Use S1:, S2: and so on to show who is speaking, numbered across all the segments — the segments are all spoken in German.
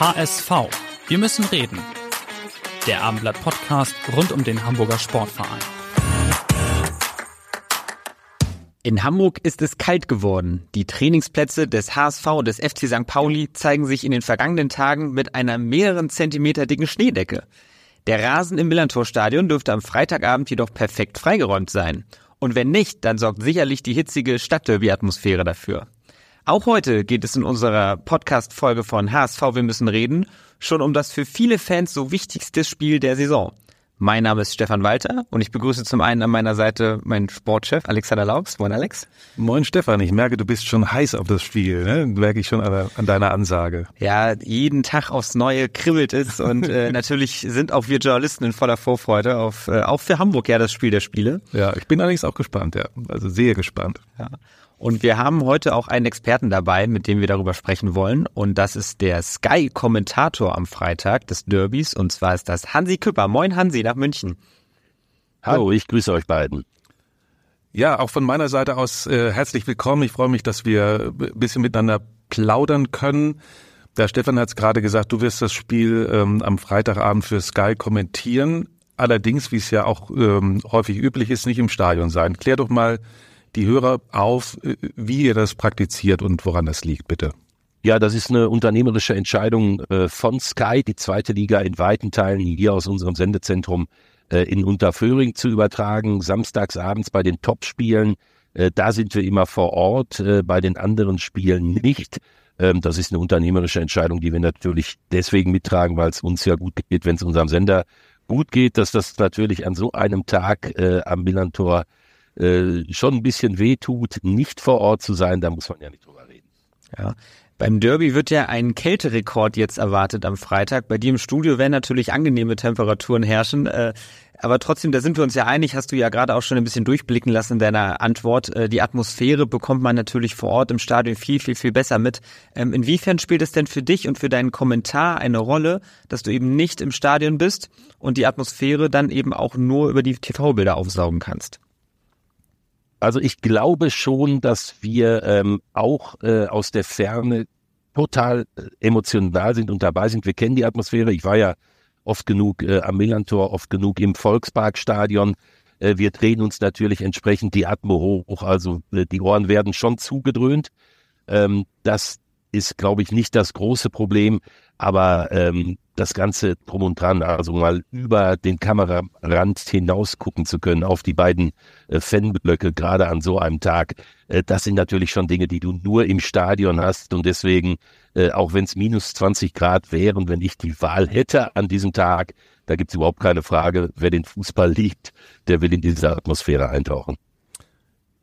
S1: HSV. Wir müssen reden. Der Abendblatt Podcast rund um den Hamburger Sportverein.
S2: In Hamburg ist es kalt geworden. Die Trainingsplätze des HSV und des FC St. Pauli zeigen sich in den vergangenen Tagen mit einer mehreren Zentimeter dicken Schneedecke. Der Rasen im Millantor-Stadion dürfte am Freitagabend jedoch perfekt freigeräumt sein. Und wenn nicht, dann sorgt sicherlich die hitzige Stadtderby-Atmosphäre dafür. Auch heute geht es in unserer Podcast-Folge von HSV Wir müssen reden schon um das für viele Fans so wichtigste Spiel der Saison. Mein Name ist Stefan Walter und ich begrüße zum einen an meiner Seite meinen Sportchef Alexander Laux. Moin Alex.
S3: Moin Stefan, ich merke, du bist schon heiß auf das Spiel, ne? Merke ich schon an, an deiner Ansage.
S2: Ja, jeden Tag aufs Neue kribbelt es und äh, natürlich sind auch wir Journalisten in voller Vorfreude auf äh, auch für Hamburg ja das Spiel der Spiele.
S3: Ja, ich bin allerdings auch gespannt, ja. Also sehr gespannt.
S2: Ja. Und wir haben heute auch einen Experten dabei, mit dem wir darüber sprechen wollen. Und das ist der Sky-Kommentator am Freitag des Derbys. Und zwar ist das Hansi Küpper. Moin Hansi nach München.
S4: Hallo, ich grüße euch beiden.
S3: Ja, auch von meiner Seite aus äh, herzlich willkommen. Ich freue mich, dass wir ein bisschen miteinander plaudern können. Der Stefan hat es gerade gesagt, du wirst das Spiel ähm, am Freitagabend für Sky kommentieren. Allerdings, wie es ja auch ähm, häufig üblich ist, nicht im Stadion sein. Klär doch mal die Hörer auf, äh, wie ihr das praktiziert und woran das liegt, bitte.
S4: Ja, das ist eine unternehmerische Entscheidung äh, von Sky, die zweite Liga in weiten Teilen hier aus unserem Sendezentrum äh, in Unterföhring zu übertragen, samstags abends bei den Topspielen. Da sind wir immer vor Ort, bei den anderen Spielen nicht. Ähm, das ist eine unternehmerische Entscheidung, die wir natürlich deswegen mittragen, weil es uns ja gut geht, wenn es unserem Sender gut geht, dass das natürlich an so einem Tag am Millantor äh, schon ein bisschen wehtut, nicht vor Ort zu sein, da muss man ja nicht drüber reden.
S2: Ja. Beim Derby wird ja ein Kälterekord jetzt erwartet am Freitag. Bei dir im Studio werden natürlich angenehme Temperaturen herrschen. Äh, aber trotzdem, da sind wir uns ja einig, hast du ja gerade auch schon ein bisschen durchblicken lassen in deiner Antwort. Äh, die Atmosphäre bekommt man natürlich vor Ort im Stadion viel, viel, viel besser mit. Ähm, inwiefern spielt es denn für dich und für deinen Kommentar eine Rolle, dass du eben nicht im Stadion bist und die Atmosphäre dann eben auch nur über die TV-Bilder aufsaugen kannst?
S4: Also ich glaube schon, dass wir ähm, auch äh, aus der Ferne total äh, emotional sind und dabei sind. Wir kennen die Atmosphäre. Ich war ja oft genug äh, am Millantor, oft genug im Volksparkstadion. Äh, wir drehen uns natürlich entsprechend die Atmo hoch. Also äh, die Ohren werden schon zugedröhnt. Ähm, das ist, glaube ich, nicht das große Problem. Aber ähm, das Ganze drum und dran, also mal über den Kamerarand hinaus gucken zu können auf die beiden äh, Fanblöcke, gerade an so einem Tag, äh, das sind natürlich schon Dinge, die du nur im Stadion hast und deswegen, äh, auch wenn es minus 20 Grad wären, wenn ich die Wahl hätte an diesem Tag, da gibt es überhaupt keine Frage, wer den Fußball liebt, der will in diese Atmosphäre eintauchen.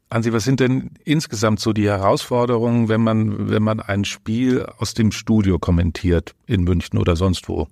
S3: Ansi, was sind denn insgesamt so die Herausforderungen, wenn man, wenn man ein Spiel aus dem Studio kommentiert in München oder sonst wo?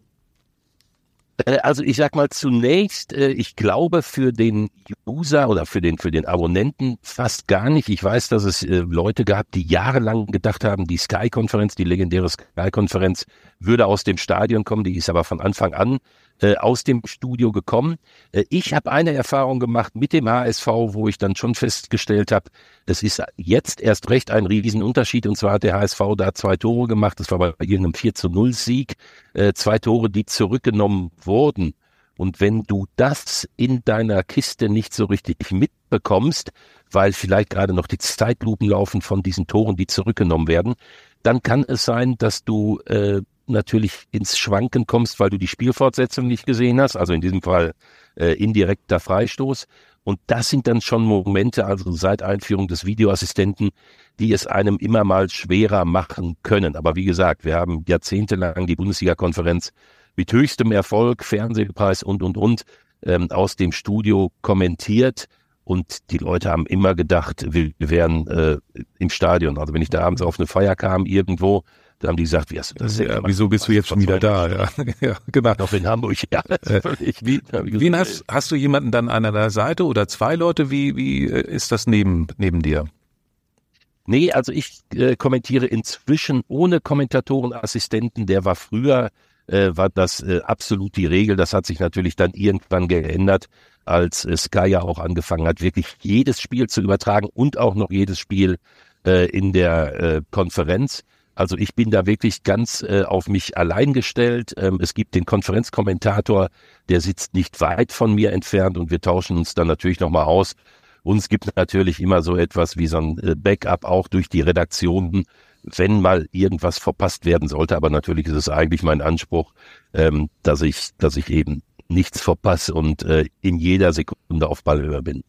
S4: Äh, also ich sag mal zunächst, äh, ich glaube für den User oder für den für den Abonnenten fast gar nicht. Ich weiß, dass es äh, Leute gab, die jahrelang gedacht haben, die Sky-Konferenz, die legendäre Sky-Konferenz würde aus dem Stadion kommen. Die ist aber von Anfang an äh, aus dem Studio gekommen. Äh, ich habe eine Erfahrung gemacht mit dem HSV, wo ich dann schon festgestellt habe, es ist jetzt erst recht ein Riesenunterschied. Und zwar hat der HSV da zwei Tore gemacht. Das war bei irgendeinem 4 zu 0 Sieg. Äh, zwei Tore, die zurückgenommen wurden. Und wenn du das in deiner Kiste nicht so richtig mitbekommst, weil vielleicht gerade noch die Zeitlupen laufen von diesen Toren, die zurückgenommen werden, dann kann es sein, dass du äh, natürlich ins Schwanken kommst, weil du die Spielfortsetzung nicht gesehen hast, also in diesem Fall äh, indirekter Freistoß. Und das sind dann schon Momente, also seit Einführung des Videoassistenten, die es einem immer mal schwerer machen können. Aber wie gesagt, wir haben jahrzehntelang die Bundesliga-Konferenz mit höchstem Erfolg, Fernsehpreis und, und, und, ähm, aus dem Studio kommentiert. Und die Leute haben immer gedacht, wir, wir wären äh, im Stadion. Also wenn ich da abends auf eine Feier kam irgendwo, da haben die gesagt, wie hast du das?
S3: Ja, wieso bist du jetzt schon wieder da? Ja, ja genau.
S4: Noch in Hamburg, ja.
S3: Äh, wie, wie hast, hast du jemanden dann an deiner Seite oder zwei Leute? Wie, wie äh, ist das neben, neben dir?
S4: Nee, also ich äh, kommentiere inzwischen ohne Kommentatorenassistenten. Der war früher, äh, war das äh, absolut die Regel. Das hat sich natürlich dann irgendwann geändert, als äh, Sky ja auch angefangen hat, wirklich jedes Spiel zu übertragen und auch noch jedes Spiel äh, in der äh, Konferenz. Also ich bin da wirklich ganz äh, auf mich allein gestellt. Ähm, es gibt den Konferenzkommentator, der sitzt nicht weit von mir entfernt und wir tauschen uns dann natürlich nochmal aus. Uns gibt natürlich immer so etwas wie so ein äh, Backup auch durch die Redaktionen, wenn mal irgendwas verpasst werden sollte. Aber natürlich ist es eigentlich mein Anspruch, ähm, dass ich, dass ich eben nichts verpasse und äh, in jeder Sekunde auf Ballhöhe bin.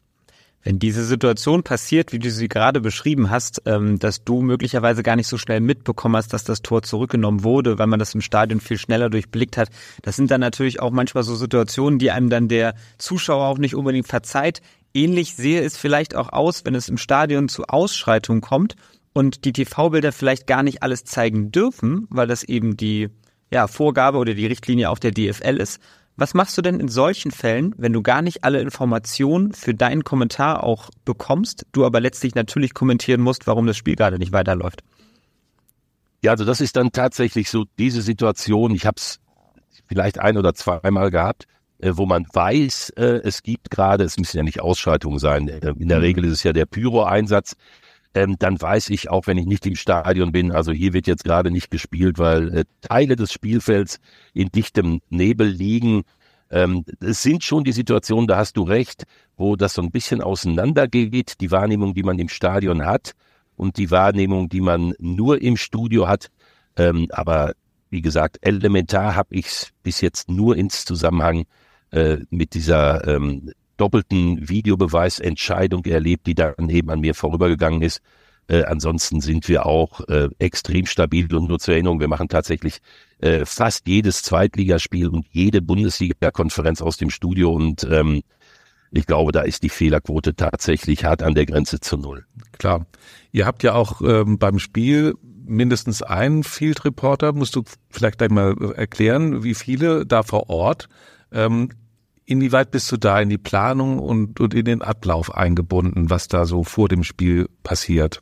S2: Wenn diese Situation passiert, wie du sie gerade beschrieben hast, ähm, dass du möglicherweise gar nicht so schnell mitbekommen hast, dass das Tor zurückgenommen wurde, weil man das im Stadion viel schneller durchblickt hat, das sind dann natürlich auch manchmal so Situationen, die einem dann der Zuschauer auch nicht unbedingt verzeiht. Ähnlich sehe es vielleicht auch aus, wenn es im Stadion zu Ausschreitungen kommt und die TV-Bilder vielleicht gar nicht alles zeigen dürfen, weil das eben die ja, Vorgabe oder die Richtlinie auch der DFL ist, was machst du denn in solchen Fällen, wenn du gar nicht alle Informationen für deinen Kommentar auch bekommst, du aber letztlich natürlich kommentieren musst, warum das Spiel gerade nicht weiterläuft?
S4: Ja, also das ist dann tatsächlich so diese Situation. Ich habe es vielleicht ein oder zweimal gehabt, äh, wo man weiß, äh, es gibt gerade, es müssen ja nicht Ausschreitungen sein. Äh, in der mhm. Regel ist es ja der Pyro-Einsatz ähm, dann weiß ich, auch wenn ich nicht im Stadion bin, also hier wird jetzt gerade nicht gespielt, weil äh, Teile des Spielfelds in dichtem Nebel liegen. Ähm, es sind schon die Situationen, da hast du recht, wo das so ein bisschen auseinandergeht, die Wahrnehmung, die man im Stadion hat und die Wahrnehmung, die man nur im Studio hat. Ähm, aber wie gesagt, elementar habe ich es bis jetzt nur ins Zusammenhang äh, mit dieser ähm, doppelten Videobeweisentscheidung erlebt, die dann eben an mir vorübergegangen ist. Äh, ansonsten sind wir auch äh, extrem stabil und nur zur Erinnerung, wir machen tatsächlich äh, fast jedes Zweitligaspiel und jede Bundesliga-Konferenz aus dem Studio und ähm, ich glaube, da ist die Fehlerquote tatsächlich hart an der Grenze zu null.
S3: Klar. Ihr habt ja auch ähm, beim Spiel mindestens einen Field Reporter. Musst du vielleicht gleich mal erklären, wie viele da vor Ort? Ähm, Inwieweit bist du da in die Planung und, und in den Ablauf eingebunden, was da so vor dem Spiel passiert?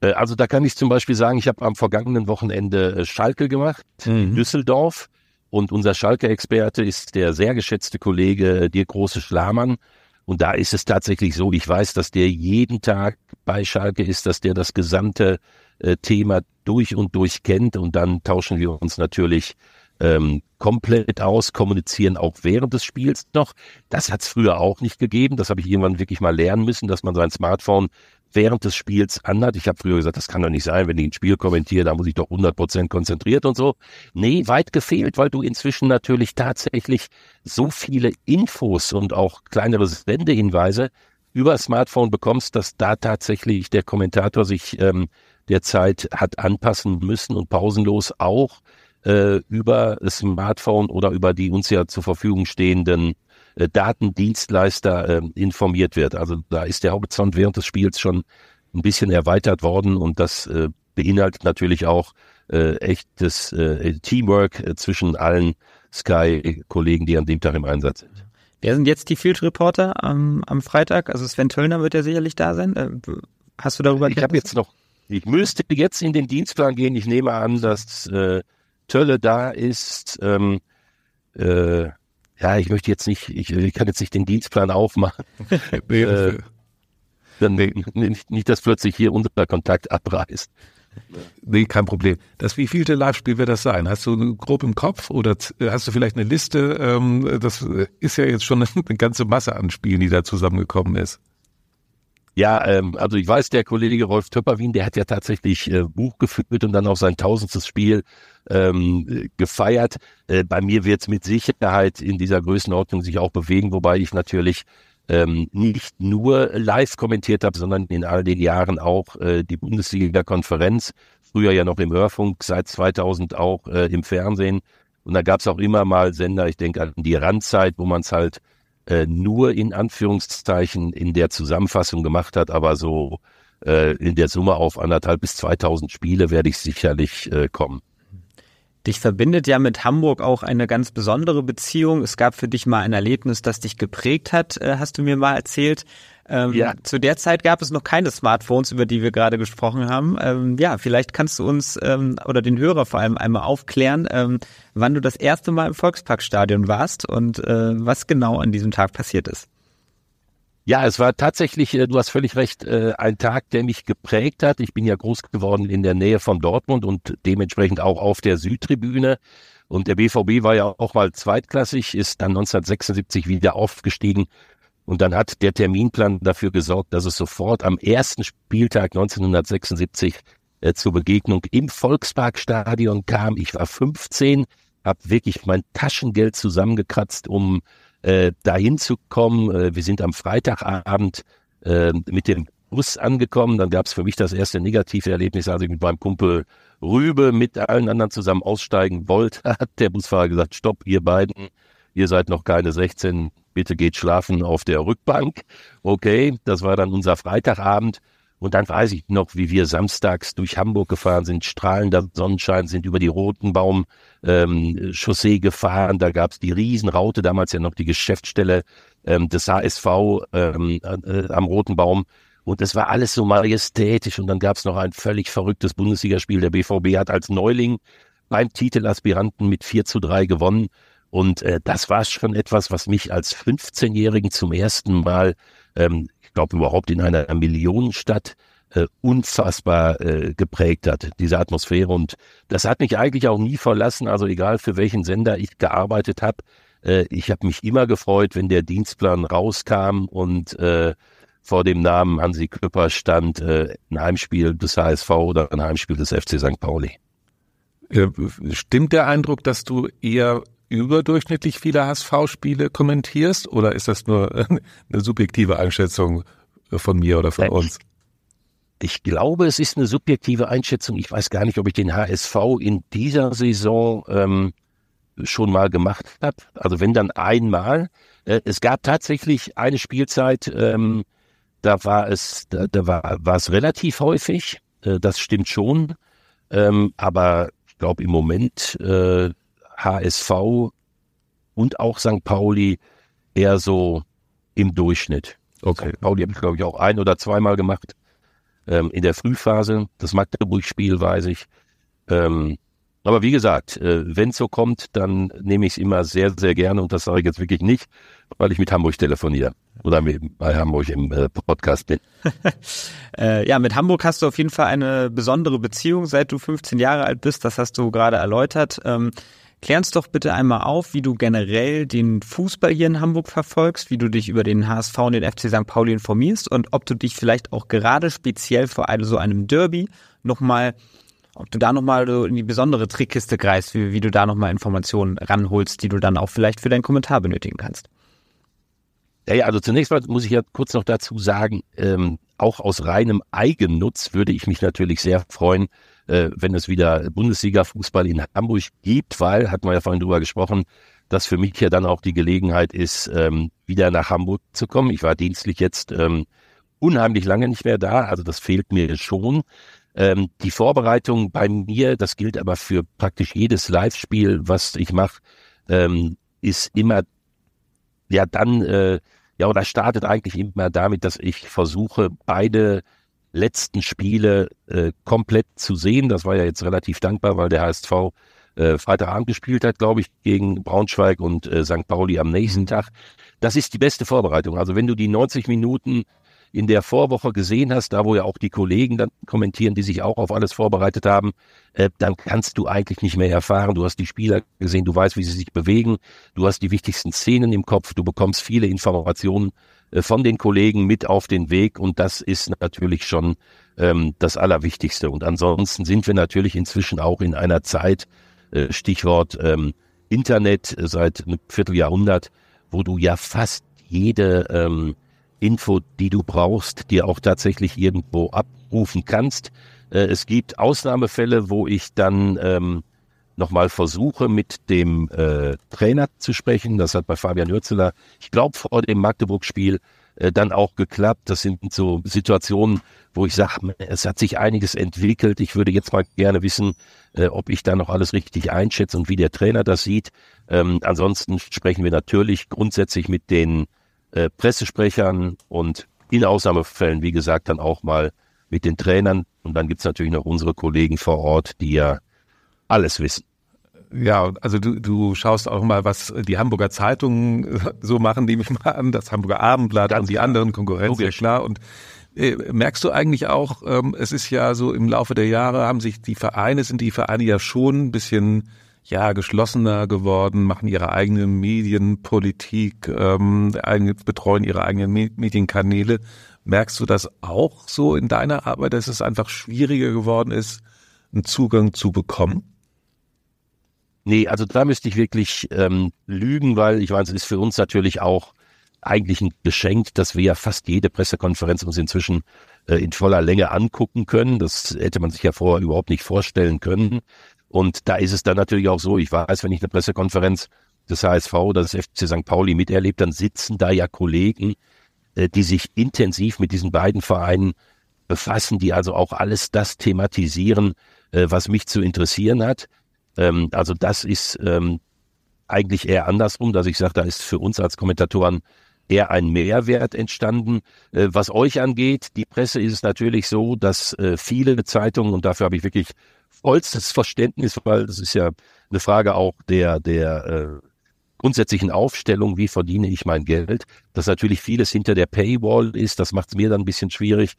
S4: Äh, also da kann ich zum Beispiel sagen, ich habe am vergangenen Wochenende äh, Schalke gemacht, mhm. Düsseldorf. Und unser Schalke-Experte ist der sehr geschätzte Kollege Dirk Große Schlamann. Und da ist es tatsächlich so, ich weiß, dass der jeden Tag bei Schalke ist, dass der das gesamte äh, Thema durch und durch kennt. Und dann tauschen wir uns natürlich ähm, komplett aus, kommunizieren auch während des Spiels noch. Das hat es früher auch nicht gegeben. Das habe ich irgendwann wirklich mal lernen müssen, dass man sein Smartphone während des Spiels anhat. Ich habe früher gesagt, das kann doch nicht sein, wenn ich ein Spiel kommentiere, da muss ich doch 100% konzentriert und so. Nee, weit gefehlt, weil du inzwischen natürlich tatsächlich so viele Infos und auch kleinere Sendehinweise über Smartphone bekommst, dass da tatsächlich der Kommentator sich ähm, der Zeit hat anpassen müssen und pausenlos auch äh, über das Smartphone oder über die uns ja zur Verfügung stehenden äh, Datendienstleister äh, informiert wird. Also da ist der Horizont während des Spiels schon ein bisschen erweitert worden und das äh, beinhaltet natürlich auch äh, echtes äh, Teamwork äh, zwischen allen Sky-Kollegen, die an dem Tag im Einsatz sind.
S2: Wer sind jetzt die Field Reporter am, am Freitag? Also Sven Töllner wird ja sicherlich da sein. Äh, hast du darüber?
S4: Ich habe jetzt noch, ich müsste jetzt in den Dienstplan gehen. Ich nehme an, dass äh, Tölle da ist. Ähm, äh, ja, ich möchte jetzt nicht, ich, ich kann jetzt nicht den Dienstplan aufmachen. äh, dann nicht, nicht, dass plötzlich hier unser Kontakt abreißt.
S3: Nee, kein Problem. Das wievielte Live-Spiel wird das sein? Hast du grob im Kopf oder hast du vielleicht eine Liste? Ähm, das ist ja jetzt schon eine ganze Masse an Spielen, die da zusammengekommen ist.
S4: Ja, ähm, also ich weiß, der Kollege Rolf Töpperwien, der hat ja tatsächlich äh, Buch geführt und dann auch sein tausendstes Spiel ähm, gefeiert. Äh, bei mir wird es mit Sicherheit in dieser Größenordnung sich auch bewegen, wobei ich natürlich ähm, nicht nur live kommentiert habe, sondern in all den Jahren auch äh, die Bundesliga-Konferenz, früher ja noch im Hörfunk, seit 2000 auch äh, im Fernsehen. Und da gab es auch immer mal Sender, ich denke an die Randzeit, wo man es halt äh, nur in Anführungszeichen in der Zusammenfassung gemacht hat, aber so äh, in der Summe auf anderthalb bis 2000 Spiele werde ich sicherlich äh, kommen.
S2: Dich verbindet ja mit Hamburg auch eine ganz besondere Beziehung. Es gab für dich mal ein Erlebnis, das dich geprägt hat, äh, hast du mir mal erzählt. Ähm, ja. Zu der Zeit gab es noch keine Smartphones, über die wir gerade gesprochen haben. Ähm, ja, vielleicht kannst du uns ähm, oder den Hörer vor allem einmal aufklären, ähm, wann du das erste Mal im Volksparkstadion warst und äh, was genau an diesem Tag passiert ist.
S4: Ja, es war tatsächlich, äh, du hast völlig recht, äh, ein Tag, der mich geprägt hat. Ich bin ja groß geworden in der Nähe von Dortmund und dementsprechend auch auf der Südtribüne. Und der BVB war ja auch mal zweitklassig, ist dann 1976 wieder aufgestiegen. Und dann hat der Terminplan dafür gesorgt, dass es sofort am ersten Spieltag 1976 äh, zur Begegnung im Volksparkstadion kam. Ich war 15, habe wirklich mein Taschengeld zusammengekratzt, um äh, dahin zu kommen. Äh, wir sind am Freitagabend äh, mit dem Bus angekommen. Dann gab es für mich das erste negative Erlebnis, als ich mit meinem Kumpel Rübe mit allen anderen zusammen aussteigen wollte, hat der Busfahrer gesagt, stopp, ihr beiden, ihr seid noch keine 16, bitte geht schlafen auf der Rückbank. Okay, das war dann unser Freitagabend. Und dann weiß ich noch, wie wir samstags durch Hamburg gefahren sind, strahlender Sonnenschein, sind über die Rotenbaum ähm, Chaussee gefahren. Da gab's die Riesenraute, damals ja noch die Geschäftsstelle ähm, des HSV ähm, äh, am Rotenbaum. Und es war alles so majestätisch. Und dann gab's noch ein völlig verrücktes Bundesligaspiel. Der BVB hat als Neuling beim Titelaspiranten mit 4 zu 3 gewonnen. Und äh, das war schon etwas, was mich als 15-Jährigen zum ersten Mal ähm, ich glaube überhaupt in einer Millionenstadt äh, unfassbar äh, geprägt hat, diese Atmosphäre. Und das hat mich eigentlich auch nie verlassen, also egal für welchen Sender ich gearbeitet habe. Äh, ich habe mich immer gefreut, wenn der Dienstplan rauskam und äh, vor dem Namen Hansi Küpper stand äh, ein Heimspiel des HSV oder ein Heimspiel des FC St. Pauli.
S3: Äh, stimmt der Eindruck, dass du eher überdurchschnittlich viele HSV-Spiele kommentierst oder ist das nur eine subjektive Einschätzung von mir oder von uns?
S4: Ich glaube, es ist eine subjektive Einschätzung. Ich weiß gar nicht, ob ich den HSV in dieser Saison ähm, schon mal gemacht habe. Also wenn dann einmal. Äh, es gab tatsächlich eine Spielzeit, ähm, da war es, da, da war, war es relativ häufig. Äh, das stimmt schon. Ähm, aber ich glaube im Moment äh, HSV und auch St. Pauli eher so im Durchschnitt. Okay. St. Pauli habe ich, glaube ich, auch ein oder zweimal gemacht. Ähm, in der Frühphase, das Magdeburg-Spiel weiß ich. Ähm, aber wie gesagt, äh, wenn es so kommt, dann nehme ich es immer sehr, sehr gerne und das sage ich jetzt wirklich nicht, weil ich mit Hamburg telefoniere oder bei Hamburg im äh, Podcast bin.
S2: äh, ja, mit Hamburg hast du auf jeden Fall eine besondere Beziehung, seit du 15 Jahre alt bist. Das hast du gerade erläutert. Ähm, Klär uns doch bitte einmal auf, wie du generell den Fußball hier in Hamburg verfolgst, wie du dich über den HSV und den FC St. Pauli informierst und ob du dich vielleicht auch gerade speziell vor einem, so einem Derby nochmal, ob du da nochmal in die besondere Trickkiste greifst, wie, wie du da nochmal Informationen ranholst, die du dann auch vielleicht für deinen Kommentar benötigen kannst.
S4: Ja, ja, also zunächst mal muss ich ja kurz noch dazu sagen, ähm, auch aus reinem Eigennutz würde ich mich natürlich sehr freuen, äh, wenn es wieder Bundesliga-Fußball in Hamburg gibt, weil, hatten wir ja vorhin drüber gesprochen, dass für mich ja dann auch die Gelegenheit ist, ähm, wieder nach Hamburg zu kommen. Ich war dienstlich jetzt ähm, unheimlich lange nicht mehr da, also das fehlt mir schon. Ähm, die Vorbereitung bei mir, das gilt aber für praktisch jedes Live-Spiel, was ich mache, ähm, ist immer ja dann äh, ja oder startet eigentlich immer damit, dass ich versuche beide letzten Spiele äh, komplett zu sehen. Das war ja jetzt relativ dankbar, weil der HSV äh, Freitagabend gespielt hat, glaube ich, gegen Braunschweig und äh, St. Pauli am nächsten Tag. Das ist die beste Vorbereitung. Also wenn du die 90 Minuten in der Vorwoche gesehen hast, da wo ja auch die Kollegen dann kommentieren, die sich auch auf alles vorbereitet haben, äh, dann kannst du eigentlich nicht mehr erfahren. Du hast die Spieler gesehen, du weißt, wie sie sich bewegen, du hast die wichtigsten Szenen im Kopf, du bekommst viele Informationen von den Kollegen mit auf den Weg und das ist natürlich schon ähm, das Allerwichtigste. Und ansonsten sind wir natürlich inzwischen auch in einer Zeit, äh, Stichwort ähm, Internet äh, seit einem Vierteljahrhundert, wo du ja fast jede ähm, Info, die du brauchst, dir auch tatsächlich irgendwo abrufen kannst. Äh, es gibt Ausnahmefälle, wo ich dann ähm, nochmal versuche, mit dem äh, Trainer zu sprechen. Das hat bei Fabian Hürzeler, ich glaube, vor dem Magdeburg-Spiel äh, dann auch geklappt. Das sind so Situationen, wo ich sage, es hat sich einiges entwickelt. Ich würde jetzt mal gerne wissen, äh, ob ich da noch alles richtig einschätze und wie der Trainer das sieht. Ähm, ansonsten sprechen wir natürlich grundsätzlich mit den äh, Pressesprechern und in Ausnahmefällen, wie gesagt, dann auch mal mit den Trainern. Und dann gibt's natürlich noch unsere Kollegen vor Ort, die ja alles wissen.
S3: Ja, also du, du schaust auch mal, was die Hamburger Zeitungen so machen, nehme ich mal an, das Hamburger Abendblatt Ganz und die klar. anderen Konkurrenzen, ja klar. Und äh, merkst du eigentlich auch, ähm, es ist ja so im Laufe der Jahre haben sich die Vereine, sind die Vereine ja schon ein bisschen ja geschlossener geworden, machen ihre eigene Medienpolitik, ähm, betreuen ihre eigenen Medienkanäle. Merkst du das auch so in deiner Arbeit, dass es einfach schwieriger geworden ist, einen Zugang zu bekommen?
S4: Nee, also da müsste ich wirklich ähm, lügen, weil ich weiß, es ist für uns natürlich auch eigentlich ein Geschenk, dass wir ja fast jede Pressekonferenz uns inzwischen äh, in voller Länge angucken können. Das hätte man sich ja vorher überhaupt nicht vorstellen können. Und da ist es dann natürlich auch so, ich weiß, wenn ich eine Pressekonferenz des HSV oder des FC St. Pauli miterlebt, dann sitzen da ja Kollegen, äh, die sich intensiv mit diesen beiden Vereinen befassen, die also auch alles das thematisieren, äh, was mich zu interessieren hat. Ähm, also das ist ähm, eigentlich eher andersrum, dass ich sage, da ist für uns als Kommentatoren eher ein Mehrwert entstanden. Äh, was euch angeht, die Presse ist es natürlich so, dass äh, viele Zeitungen, und dafür habe ich wirklich vollstes Verständnis, weil das ist ja eine Frage auch der, der äh, grundsätzlichen Aufstellung, wie verdiene ich mein Geld, dass natürlich vieles hinter der Paywall ist, das macht es mir dann ein bisschen schwierig,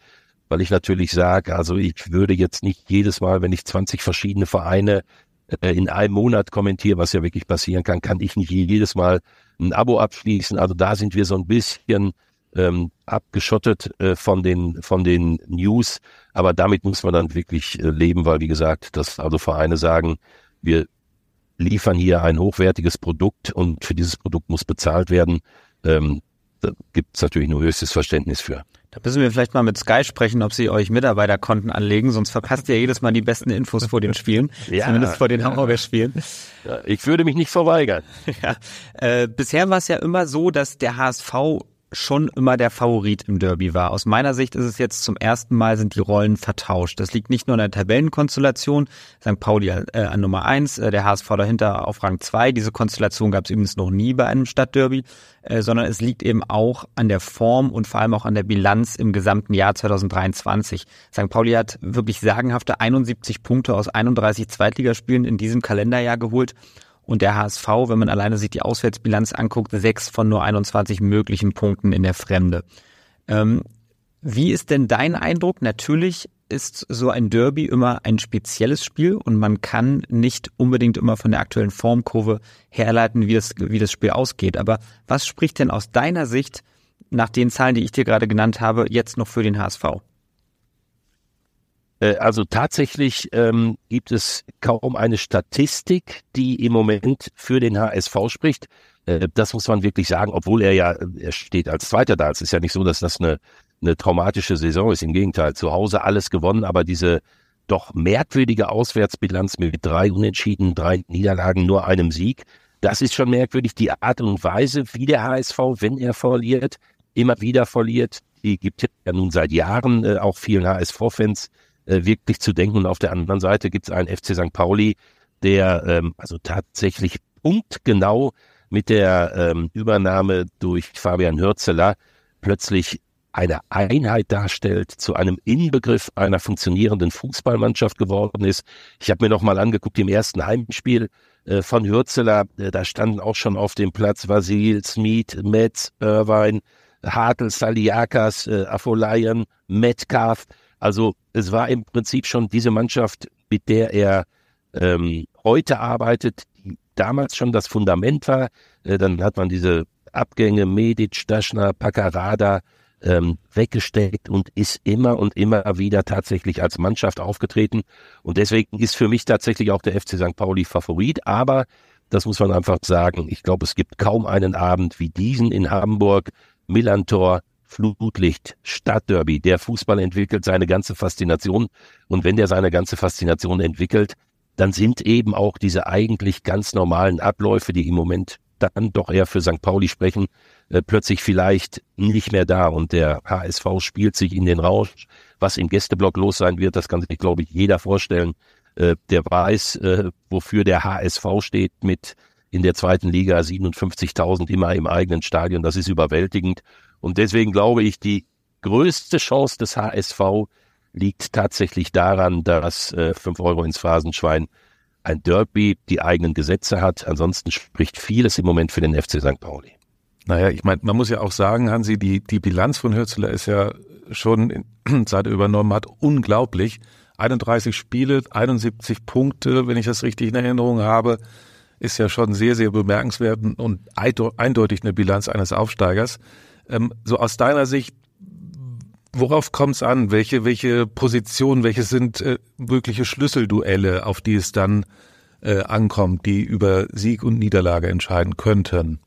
S4: weil ich natürlich sage, also ich würde jetzt nicht jedes Mal, wenn ich 20 verschiedene Vereine äh, in einem Monat kommentiere, was ja wirklich passieren kann, kann ich nicht jedes Mal ein Abo abschließen. Also da sind wir so ein bisschen ähm, abgeschottet äh, von den von den News, aber damit muss man dann wirklich äh, leben, weil wie gesagt, dass also Vereine sagen, wir liefern hier ein hochwertiges Produkt und für dieses Produkt muss bezahlt werden. Ähm, da gibt es natürlich nur höchstes Verständnis für.
S2: Da müssen wir vielleicht mal mit Sky sprechen, ob sie euch Mitarbeiterkonten anlegen, sonst verpasst ihr jedes Mal die besten Infos vor den Spielen, ja, zumindest vor den Hamburger Spielen.
S4: Ja, ich würde mich nicht verweigern.
S2: Ja. Äh, bisher war es ja immer so, dass der HSV schon immer der Favorit im Derby war. Aus meiner Sicht ist es jetzt zum ersten Mal sind die Rollen vertauscht. Das liegt nicht nur an der Tabellenkonstellation, St. Pauli äh, an Nummer eins, äh, der HSV dahinter auf Rang zwei. Diese Konstellation gab es übrigens noch nie bei einem Stadtderby, äh, sondern es liegt eben auch an der Form und vor allem auch an der Bilanz im gesamten Jahr 2023. St. Pauli hat wirklich sagenhafte 71 Punkte aus 31 Zweitligaspielen in diesem Kalenderjahr geholt und der HSV, wenn man alleine sich die Auswärtsbilanz anguckt, sechs von nur 21 möglichen Punkten in der Fremde. Ähm, wie ist denn dein Eindruck? Natürlich ist so ein Derby immer ein spezielles Spiel und man kann nicht unbedingt immer von der aktuellen Formkurve herleiten, wie das, wie das Spiel ausgeht. Aber was spricht denn aus deiner Sicht nach den Zahlen, die ich dir gerade genannt habe, jetzt noch für den HSV?
S4: Äh, also tatsächlich ähm, gibt es kaum eine Statistik, die im Moment für den HSV spricht. Äh, das muss man wirklich sagen, obwohl er ja, er steht als Zweiter da. Es ist ja nicht so, dass das eine, eine traumatische Saison ist. Im Gegenteil, zu Hause alles gewonnen, aber diese doch merkwürdige Auswärtsbilanz mit drei Unentschieden, drei Niederlagen, nur einem Sieg, das ist schon merkwürdig. Die Art und Weise, wie der HSV, wenn er verliert, immer wieder verliert, die gibt ja nun seit Jahren äh, auch vielen HSV-Fans äh, wirklich zu denken. Und auf der anderen Seite gibt es einen FC St. Pauli, der ähm, also tatsächlich punktgenau mit der ähm, Übernahme durch Fabian Hürzeler plötzlich eine Einheit darstellt, zu einem Inbegriff einer funktionierenden Fußballmannschaft geworden ist. Ich habe mir noch mal angeguckt im ersten Heimspiel äh, von Hürzeler, äh, da standen auch schon auf dem Platz Vasil, Smith, Metz, Irvine, Hartl, Saliakas, äh, Afolayan, Metcalf. Also es war im Prinzip schon diese Mannschaft, mit der er ähm, heute arbeitet, die damals schon das Fundament war. Äh, dann hat man diese Abgänge Medic, Daschner, Paccarada ähm, weggesteckt und ist immer und immer wieder tatsächlich als Mannschaft aufgetreten. Und deswegen ist für mich tatsächlich auch der FC St. Pauli Favorit. Aber das muss man einfach sagen. Ich glaube, es gibt kaum einen Abend wie diesen in Hamburg. Millantor, Flutlicht, Stadtderby. Der Fußball entwickelt seine ganze Faszination. Und wenn der seine ganze Faszination entwickelt, dann sind eben auch diese eigentlich ganz normalen Abläufe, die im Moment dann doch eher für St. Pauli sprechen, äh, plötzlich vielleicht nicht mehr da und der HSV spielt sich in den Rausch. Was im Gästeblock los sein wird, das kann sich, glaube ich, jeder vorstellen. Äh, der weiß, äh, wofür der HSV steht mit in der zweiten Liga 57.000 immer im eigenen Stadion. Das ist überwältigend. Und deswegen glaube ich, die größte Chance des HSV liegt tatsächlich daran, dass äh, 5 Euro ins Phrasenschwein ein Derby die eigenen Gesetze hat. Ansonsten spricht vieles im Moment für den FC St. Pauli.
S3: Naja, ich meine, man muss ja auch sagen, Hansi, die, die Bilanz von Hürzeler ist ja schon, seit er übernommen hat, unglaublich. 31 Spiele, 71 Punkte, wenn ich das richtig in Erinnerung habe, ist ja schon sehr, sehr bemerkenswert und eindeutig eine Bilanz eines Aufsteigers. Ähm, so aus deiner Sicht, worauf kommt es an? Welche, welche Positionen, welche sind äh, mögliche Schlüsselduelle, auf die es dann äh, ankommt, die über Sieg und Niederlage entscheiden könnten?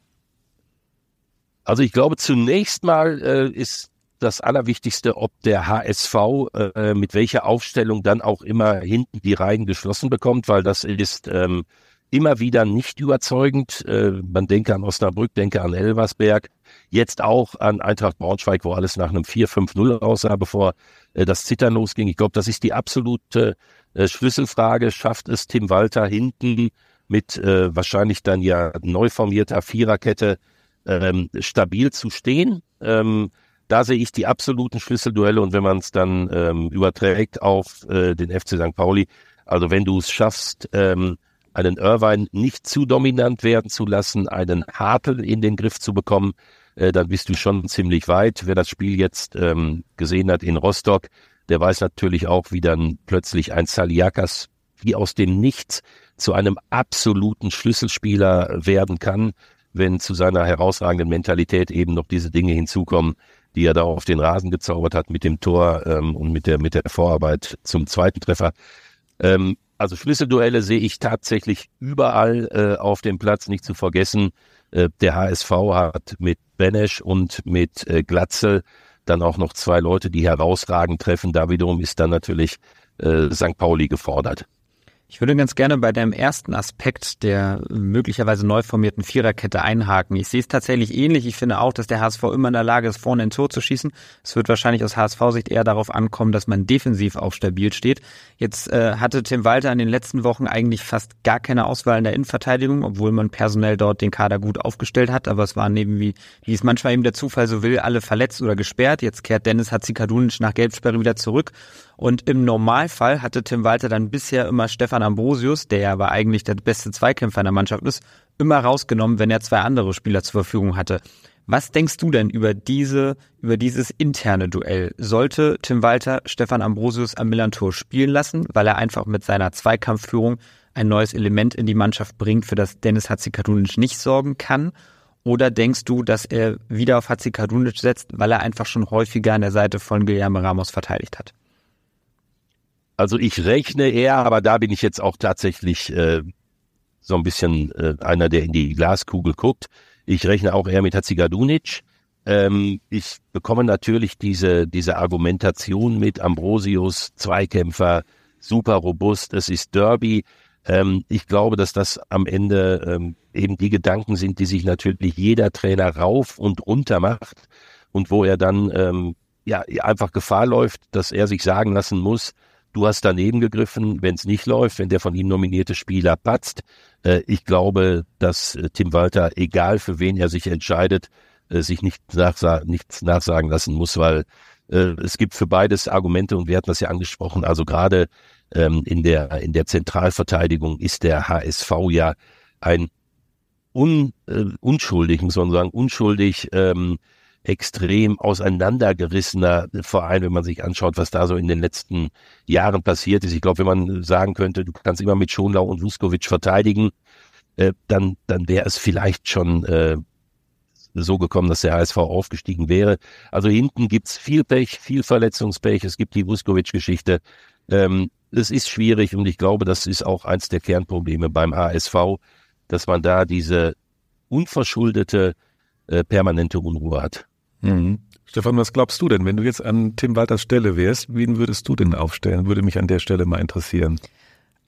S4: Also ich glaube, zunächst mal äh, ist das Allerwichtigste, ob der HSV äh, mit welcher Aufstellung dann auch immer hinten die Reihen geschlossen bekommt, weil das ist ähm, immer wieder nicht überzeugend. Äh, man denke an Osnabrück, denke an Elversberg, jetzt auch an Eintracht Braunschweig, wo alles nach einem 4-5-0 aussah, bevor äh, das Zittern losging. Ich glaube, das ist die absolute äh, Schlüsselfrage. Schafft es Tim Walter hinten mit äh, wahrscheinlich dann ja neu formierter Viererkette ähm, stabil zu stehen? Ähm, da sehe ich die absoluten Schlüsselduelle und wenn man es dann ähm, überträgt auf äh, den FC St. Pauli, also wenn du es schaffst, ähm, einen Irvine nicht zu dominant werden zu lassen, einen Hartl in den Griff zu bekommen, äh, dann bist du schon ziemlich weit. Wer das Spiel jetzt ähm, gesehen hat in Rostock, der weiß natürlich auch, wie dann plötzlich ein Saliakas wie aus dem Nichts zu einem absoluten Schlüsselspieler werden kann, wenn zu seiner herausragenden Mentalität eben noch diese Dinge hinzukommen, die er da auf den Rasen gezaubert hat mit dem Tor ähm, und mit der, mit der Vorarbeit zum zweiten Treffer. Ähm, also Schlüsselduelle sehe ich tatsächlich überall äh, auf dem Platz, nicht zu vergessen. Äh, der HSV hat mit Benesch und mit äh, Glatzel dann auch noch zwei Leute, die herausragend treffen. Da wiederum ist dann natürlich äh, St. Pauli gefordert.
S2: Ich würde ganz gerne bei deinem ersten Aspekt der möglicherweise neu formierten Viererkette einhaken. Ich sehe es tatsächlich ähnlich. Ich finde auch, dass der HSV immer in der Lage ist, vorne ein Tor zu schießen. Es wird wahrscheinlich aus HSV-Sicht eher darauf ankommen, dass man defensiv auch stabil steht. Jetzt äh, hatte Tim Walter in den letzten Wochen eigentlich fast gar keine Auswahl in der Innenverteidigung, obwohl man personell dort den Kader gut aufgestellt hat. Aber es waren neben, wie, wie es manchmal eben der Zufall so will, alle verletzt oder gesperrt. Jetzt kehrt Dennis Hatzikadunic nach Gelbsperre wieder zurück. Und im Normalfall hatte Tim Walter dann bisher immer Stefan Ambrosius, der ja aber eigentlich der beste Zweikämpfer in der Mannschaft ist, immer rausgenommen, wenn er zwei andere Spieler zur Verfügung hatte. Was denkst du denn über diese, über dieses interne Duell? Sollte Tim Walter Stefan Ambrosius am Millantor spielen lassen, weil er einfach mit seiner Zweikampfführung ein neues Element in die Mannschaft bringt, für das Dennis Hatzikadunic nicht sorgen kann? Oder denkst du, dass er wieder auf Hatzikadunic setzt, weil er einfach schon häufiger an der Seite von Guillermo Ramos verteidigt hat?
S4: Also ich rechne eher, aber da bin ich jetzt auch tatsächlich äh, so ein bisschen äh, einer, der in die Glaskugel guckt. Ich rechne auch eher mit Hatzigadunic. Ähm, ich bekomme natürlich diese, diese Argumentation mit Ambrosius, Zweikämpfer, super robust, es ist Derby. Ähm, ich glaube, dass das am Ende ähm, eben die Gedanken sind, die sich natürlich jeder Trainer rauf und runter macht und wo er dann ähm, ja einfach Gefahr läuft, dass er sich sagen lassen muss, Du hast daneben gegriffen, wenn es nicht läuft, wenn der von ihm nominierte Spieler patzt. Äh, ich glaube, dass äh, Tim Walter, egal für wen er sich entscheidet, äh, sich nicht nachsa nichts nachsagen lassen muss, weil es gibt für beides Argumente und wir hatten das ja angesprochen. Also gerade ähm, in der in der Zentralverteidigung ist der HSV ja ein un, unschuldig, muss man sagen, unschuldig ähm, extrem auseinandergerissener Verein, wenn man sich anschaut, was da so in den letzten Jahren passiert ist. Ich glaube, wenn man sagen könnte, du kannst immer mit Schonlau und Vuskovic verteidigen, äh, dann, dann wäre es vielleicht schon äh, so gekommen, dass der HSV aufgestiegen wäre. Also hinten gibt's viel Pech, viel Verletzungspech. Es gibt die Vuskovic-Geschichte. Ähm, es ist schwierig und ich glaube, das ist auch eins der Kernprobleme beim HSV, dass man da diese unverschuldete äh, permanente Unruhe hat.
S3: Mhm. Stefan, was glaubst du denn, wenn du jetzt an Tim Walters Stelle wärst, wen würdest du denn aufstellen? Würde mich an der Stelle mal interessieren.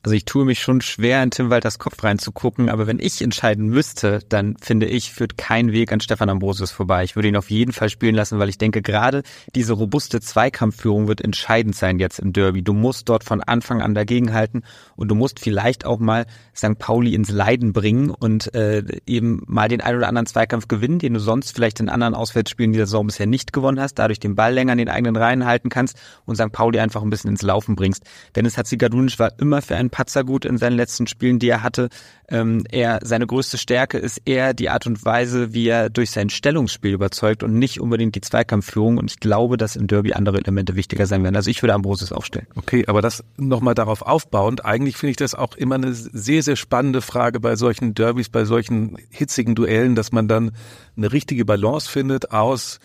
S2: Also ich tue mich schon schwer, in Tim Walters Kopf reinzugucken, aber wenn ich entscheiden müsste, dann finde ich, führt kein Weg an Stefan Ambrosius vorbei. Ich würde ihn auf jeden Fall spielen lassen, weil ich denke, gerade diese robuste Zweikampfführung wird entscheidend sein jetzt im Derby. Du musst dort von Anfang an dagegenhalten und du musst vielleicht auch mal St. Pauli ins Leiden bringen und äh, eben mal den ein oder anderen Zweikampf gewinnen, den du sonst vielleicht in anderen Auswärtsspielen dieser Saison bisher nicht gewonnen hast, dadurch den Ball länger in den eigenen Reihen halten kannst und St. Pauli einfach ein bisschen ins Laufen bringst. Dennis Hatzigadunic war immer für einen Patzer gut in seinen letzten Spielen, die er hatte. Ähm, er, seine größte Stärke ist eher die Art und Weise, wie er durch sein Stellungsspiel überzeugt und nicht unbedingt die Zweikampfführung. Und ich glaube, dass im Derby andere Elemente wichtiger sein werden. Also ich würde Ambrosius aufstellen.
S3: Okay, aber das nochmal darauf aufbauend. Eigentlich finde ich das auch immer eine sehr, sehr spannende Frage bei solchen Derbys, bei solchen hitzigen Duellen, dass man dann eine richtige Balance findet aus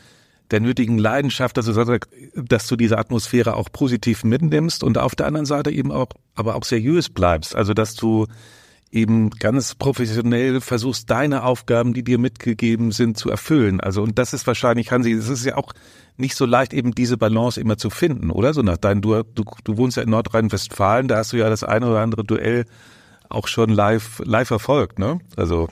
S3: der nötigen Leidenschaft, dass du, dass du diese Atmosphäre auch positiv mitnimmst und auf der anderen Seite eben auch, aber auch seriös bleibst. Also, dass du eben ganz professionell versuchst, deine Aufgaben, die dir mitgegeben sind, zu erfüllen. Also, und das ist wahrscheinlich, Hansi, es ist ja auch nicht so leicht, eben diese Balance immer zu finden, oder? So nach deinem, du, du, du wohnst ja in Nordrhein-Westfalen, da hast du ja das eine oder andere Duell auch schon live, live verfolgt, ne? Also.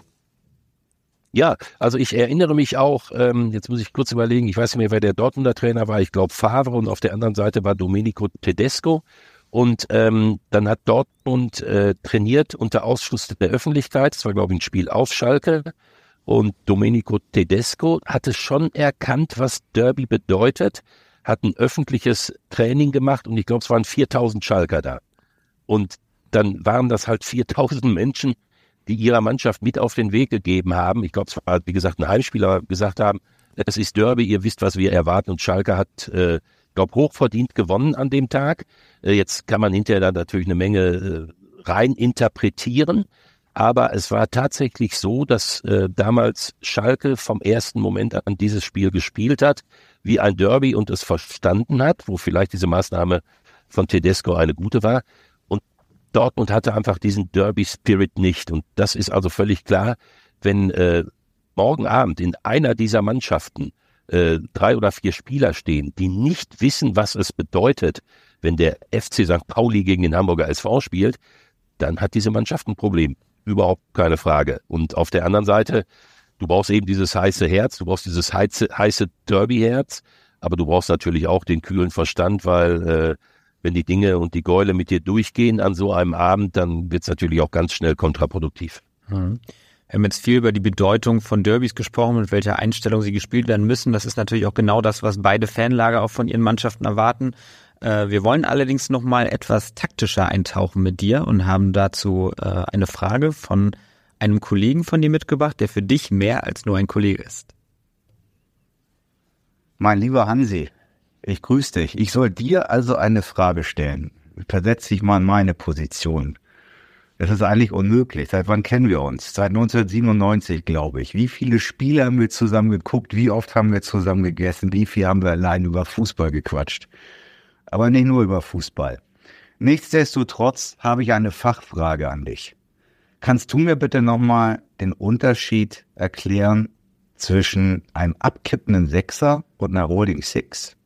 S4: Ja, also ich erinnere mich auch, ähm, jetzt muss ich kurz überlegen, ich weiß nicht mehr, wer der Dortmunder Trainer war, ich glaube Favre und auf der anderen Seite war Domenico Tedesco. Und ähm, dann hat Dortmund äh, trainiert unter Ausschluss der Öffentlichkeit, das war glaube ich ein Spiel auf Schalke. Und Domenico Tedesco hatte schon erkannt, was Derby bedeutet, hat ein öffentliches Training gemacht und ich glaube, es waren 4000 Schalker da. Und dann waren das halt 4000 Menschen, die ihrer Mannschaft mit auf den Weg gegeben haben. Ich glaube, es war, wie gesagt, ein Heimspieler gesagt haben, es ist Derby, ihr wisst, was wir erwarten. Und Schalke hat, äh, glaube hochverdient gewonnen an dem Tag. Äh, jetzt kann man hinterher dann natürlich eine Menge äh, rein interpretieren. Aber es war tatsächlich so, dass äh, damals Schalke vom ersten Moment an dieses Spiel gespielt hat, wie ein Derby und es verstanden hat, wo vielleicht diese Maßnahme von Tedesco eine gute war. Dortmund hatte einfach diesen Derby-Spirit nicht. Und das ist also völlig klar, wenn äh, morgen Abend in einer dieser Mannschaften äh, drei oder vier Spieler stehen, die nicht wissen, was es bedeutet, wenn der FC St. Pauli gegen den Hamburger SV spielt, dann hat diese Mannschaft ein Problem. Überhaupt keine Frage. Und auf der anderen Seite, du brauchst eben dieses heiße Herz, du brauchst dieses heiße, heiße Derby-Herz, aber du brauchst natürlich auch den kühlen Verstand, weil äh, wenn die Dinge und die Gäule mit dir durchgehen an so einem Abend, dann wird es natürlich auch ganz schnell kontraproduktiv.
S2: Mhm. Wir haben jetzt viel über die Bedeutung von Derbys gesprochen, mit welcher Einstellung sie gespielt werden müssen. Das ist natürlich auch genau das, was beide Fanlager auch von ihren Mannschaften erwarten. Äh, wir wollen allerdings noch mal etwas taktischer eintauchen mit dir und haben dazu äh, eine Frage von einem Kollegen von dir mitgebracht, der für dich mehr als nur ein Kollege ist.
S5: Mein lieber Hansi, ich grüße dich. Ich soll dir also eine Frage stellen. Versetz dich mal in meine Position. Das ist eigentlich unmöglich. Seit wann kennen wir uns? Seit 1997, glaube ich. Wie viele Spiele haben wir zusammen geguckt? Wie oft haben wir zusammen gegessen? Wie viel haben wir allein über Fußball gequatscht? Aber nicht nur über Fußball. Nichtsdestotrotz habe ich eine Fachfrage an dich. Kannst du mir bitte nochmal den Unterschied erklären zwischen einem abkippenden Sechser und einer Rolling Six?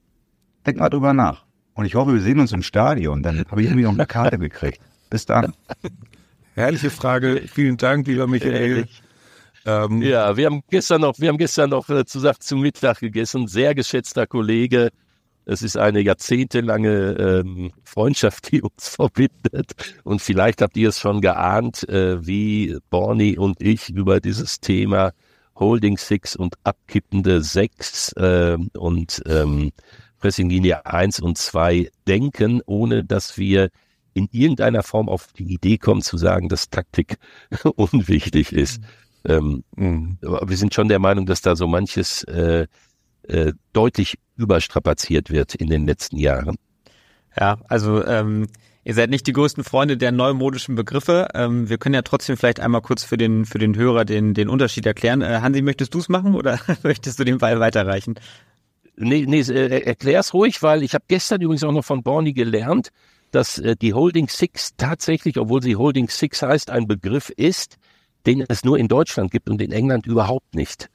S5: Denk mal drüber nach. Und ich hoffe, wir sehen uns im Stadion. Dann habe ich irgendwie noch eine Karte gekriegt. Bis dann.
S3: Herrliche Frage. Vielen Dank, lieber Michael.
S4: Ähm, ja, wir haben gestern noch, wir haben gestern noch äh, zusammen zum Mittag gegessen. Sehr geschätzter Kollege. Es ist eine jahrzehntelange ähm, Freundschaft, die uns verbindet. Und vielleicht habt ihr es schon geahnt, äh, wie Borny und ich über dieses Thema Holding Six und abkippende Sechs äh, und ähm, Pressinglinie 1 und 2 denken, ohne dass wir in irgendeiner Form auf die Idee kommen zu sagen, dass Taktik unwichtig ist. Mhm. Ähm, wir sind schon der Meinung, dass da so manches äh, äh, deutlich überstrapaziert wird in den letzten Jahren.
S2: Ja, also ähm, ihr seid nicht die größten Freunde der neumodischen Begriffe. Ähm, wir können ja trotzdem vielleicht einmal kurz für den für den Hörer den den Unterschied erklären. Äh, Hansi, möchtest du es machen oder möchtest du den Ball weiterreichen?
S4: Nee, nee, äh, erklär's ruhig, weil ich habe gestern übrigens auch noch von Borny gelernt, dass äh, die Holding Six tatsächlich, obwohl sie Holding Six heißt, ein Begriff ist, den es nur in Deutschland gibt und in England überhaupt nicht.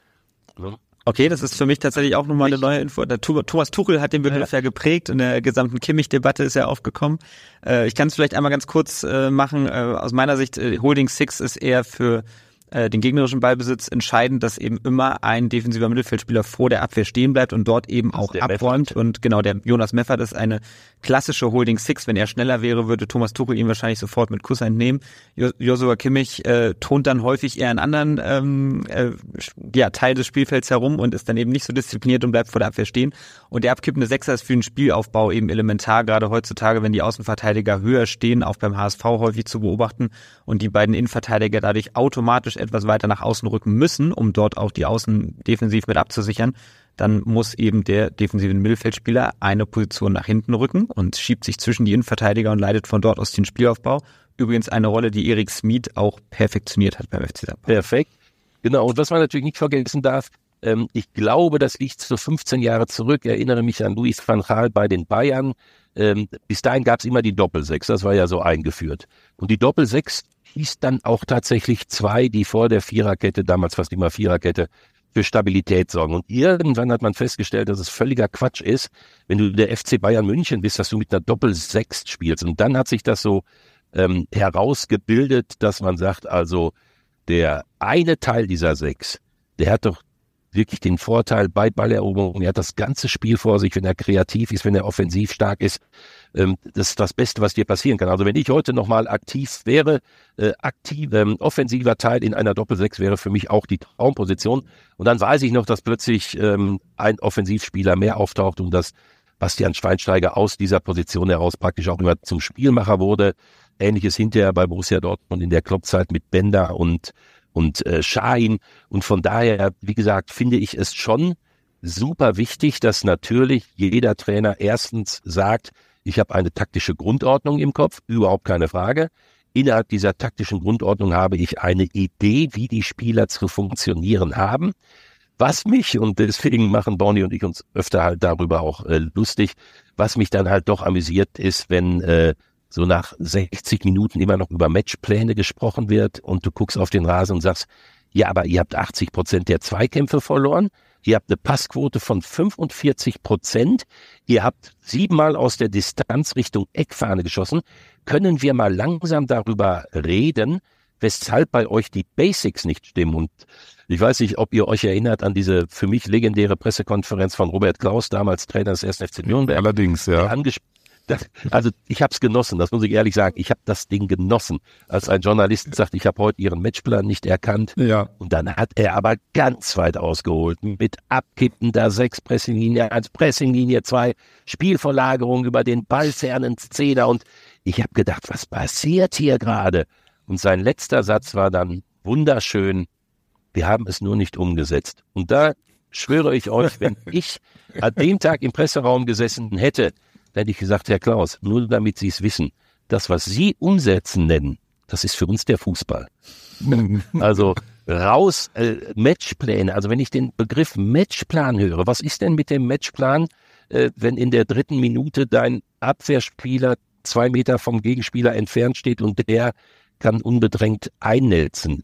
S2: Okay, das ist für mich tatsächlich auch nochmal eine neue Info. Der Thomas Tuchel hat den Begriff ja geprägt. In der gesamten Kimmich-Debatte ist er aufgekommen. Äh, ich kann es vielleicht einmal ganz kurz äh, machen. Äh, aus meiner Sicht, Holding Six ist eher für äh, den gegnerischen Ballbesitz entscheidend, dass eben immer ein defensiver Mittelfeldspieler vor der Abwehr stehen bleibt und dort eben auch abräumt. Meffert. Und genau, der Jonas Meffert ist eine klassische Holding Six. Wenn er schneller wäre, würde Thomas Tuchel ihn wahrscheinlich sofort mit Kuss entnehmen. Joshua Kimmich äh, tont dann häufig eher einen anderen ähm, äh, ja, Teil des Spielfelds herum und ist dann eben nicht so diszipliniert und bleibt vor der Abwehr stehen. Und der abkippende Sechser ist für den Spielaufbau eben elementar, gerade heutzutage, wenn die Außenverteidiger höher stehen, auch beim HSV häufig zu beobachten und die beiden Innenverteidiger dadurch automatisch etwas weiter nach außen rücken müssen, um dort auch die Außen defensiv mit abzusichern, dann muss eben der defensive Mittelfeldspieler eine Position nach hinten rücken und schiebt sich zwischen die Innenverteidiger und leitet von dort aus den Spielaufbau. Übrigens eine Rolle, die Erik Smith auch perfektioniert hat beim FC St.
S4: Perfekt. Genau. Und was man natürlich nicht vergessen darf, ähm, ich glaube, das liegt so 15 Jahre zurück. Ich erinnere mich an Luis van Gaal bei den Bayern. Ähm, bis dahin gab es immer die Doppelsechs. Das war ja so eingeführt. Und die Doppelsechs hieß dann auch tatsächlich zwei, die vor der Viererkette, damals fast immer Viererkette, für Stabilität sorgen. Und irgendwann hat man festgestellt, dass es völliger Quatsch ist, wenn du der FC Bayern München bist, dass du mit einer Doppel-Sechs spielst. Und dann hat sich das so ähm, herausgebildet, dass man sagt, also der eine Teil dieser Sechs, der hat doch wirklich den Vorteil bei Balleroberung. Er hat das ganze Spiel vor sich, wenn er kreativ ist, wenn er offensiv stark ist. Ähm, das ist das Beste, was dir passieren kann. Also wenn ich heute nochmal aktiv wäre, äh, aktiv, ähm, offensiver Teil in einer Doppelsechs wäre für mich auch die Traumposition. Und dann weiß ich noch, dass plötzlich ähm, ein Offensivspieler mehr auftaucht und dass Bastian Schweinsteiger aus dieser Position heraus praktisch auch immer zum Spielmacher wurde. Ähnliches hinterher bei Borussia Dortmund in der Kloppzeit mit Bender und und äh, Schein. Und von daher, wie gesagt, finde ich es schon super wichtig, dass natürlich jeder Trainer erstens sagt, ich habe eine taktische Grundordnung im Kopf, überhaupt keine Frage. Innerhalb dieser taktischen Grundordnung habe ich eine Idee, wie die Spieler zu funktionieren haben. Was mich, und deswegen machen Bonnie und ich uns öfter halt darüber auch äh, lustig, was mich dann halt doch amüsiert ist, wenn äh, so nach 60 Minuten immer noch über Matchpläne gesprochen wird und du guckst auf den Rasen und sagst, ja, aber ihr habt 80 Prozent der Zweikämpfe verloren, ihr habt eine Passquote von 45 Prozent, ihr habt siebenmal aus der Distanz Richtung Eckfahne geschossen. Können wir mal langsam darüber reden, weshalb bei euch die Basics nicht stimmen? Und ich weiß nicht, ob ihr euch erinnert an diese für mich legendäre Pressekonferenz von Robert Klaus, damals Trainer des 1. FC Nürnberg.
S3: Allerdings, ja.
S4: Der, das, also ich habe es genossen, das muss ich ehrlich sagen. Ich habe das Ding genossen, als ein Journalist sagt, ich habe heute Ihren Matchplan nicht erkannt. Ja. Und dann hat er aber ganz weit ausgeholt mit abkippender sechs Pressinglinie eins, Pressinglinie zwei, Spielverlagerung über den ballfernen Zehner und ich habe gedacht, was passiert hier gerade? Und sein letzter Satz war dann wunderschön. Wir haben es nur nicht umgesetzt. Und da schwöre ich euch, wenn ich an dem Tag im Presseraum gesessen hätte, da hätte ich gesagt, Herr Klaus, nur damit Sie es wissen, das, was Sie umsetzen nennen, das ist für uns der Fußball. also raus, äh, Matchpläne. Also wenn ich den Begriff Matchplan höre, was ist denn mit dem Matchplan, äh, wenn in der dritten Minute dein Abwehrspieler zwei Meter vom Gegenspieler entfernt steht und der kann unbedrängt einnelzen.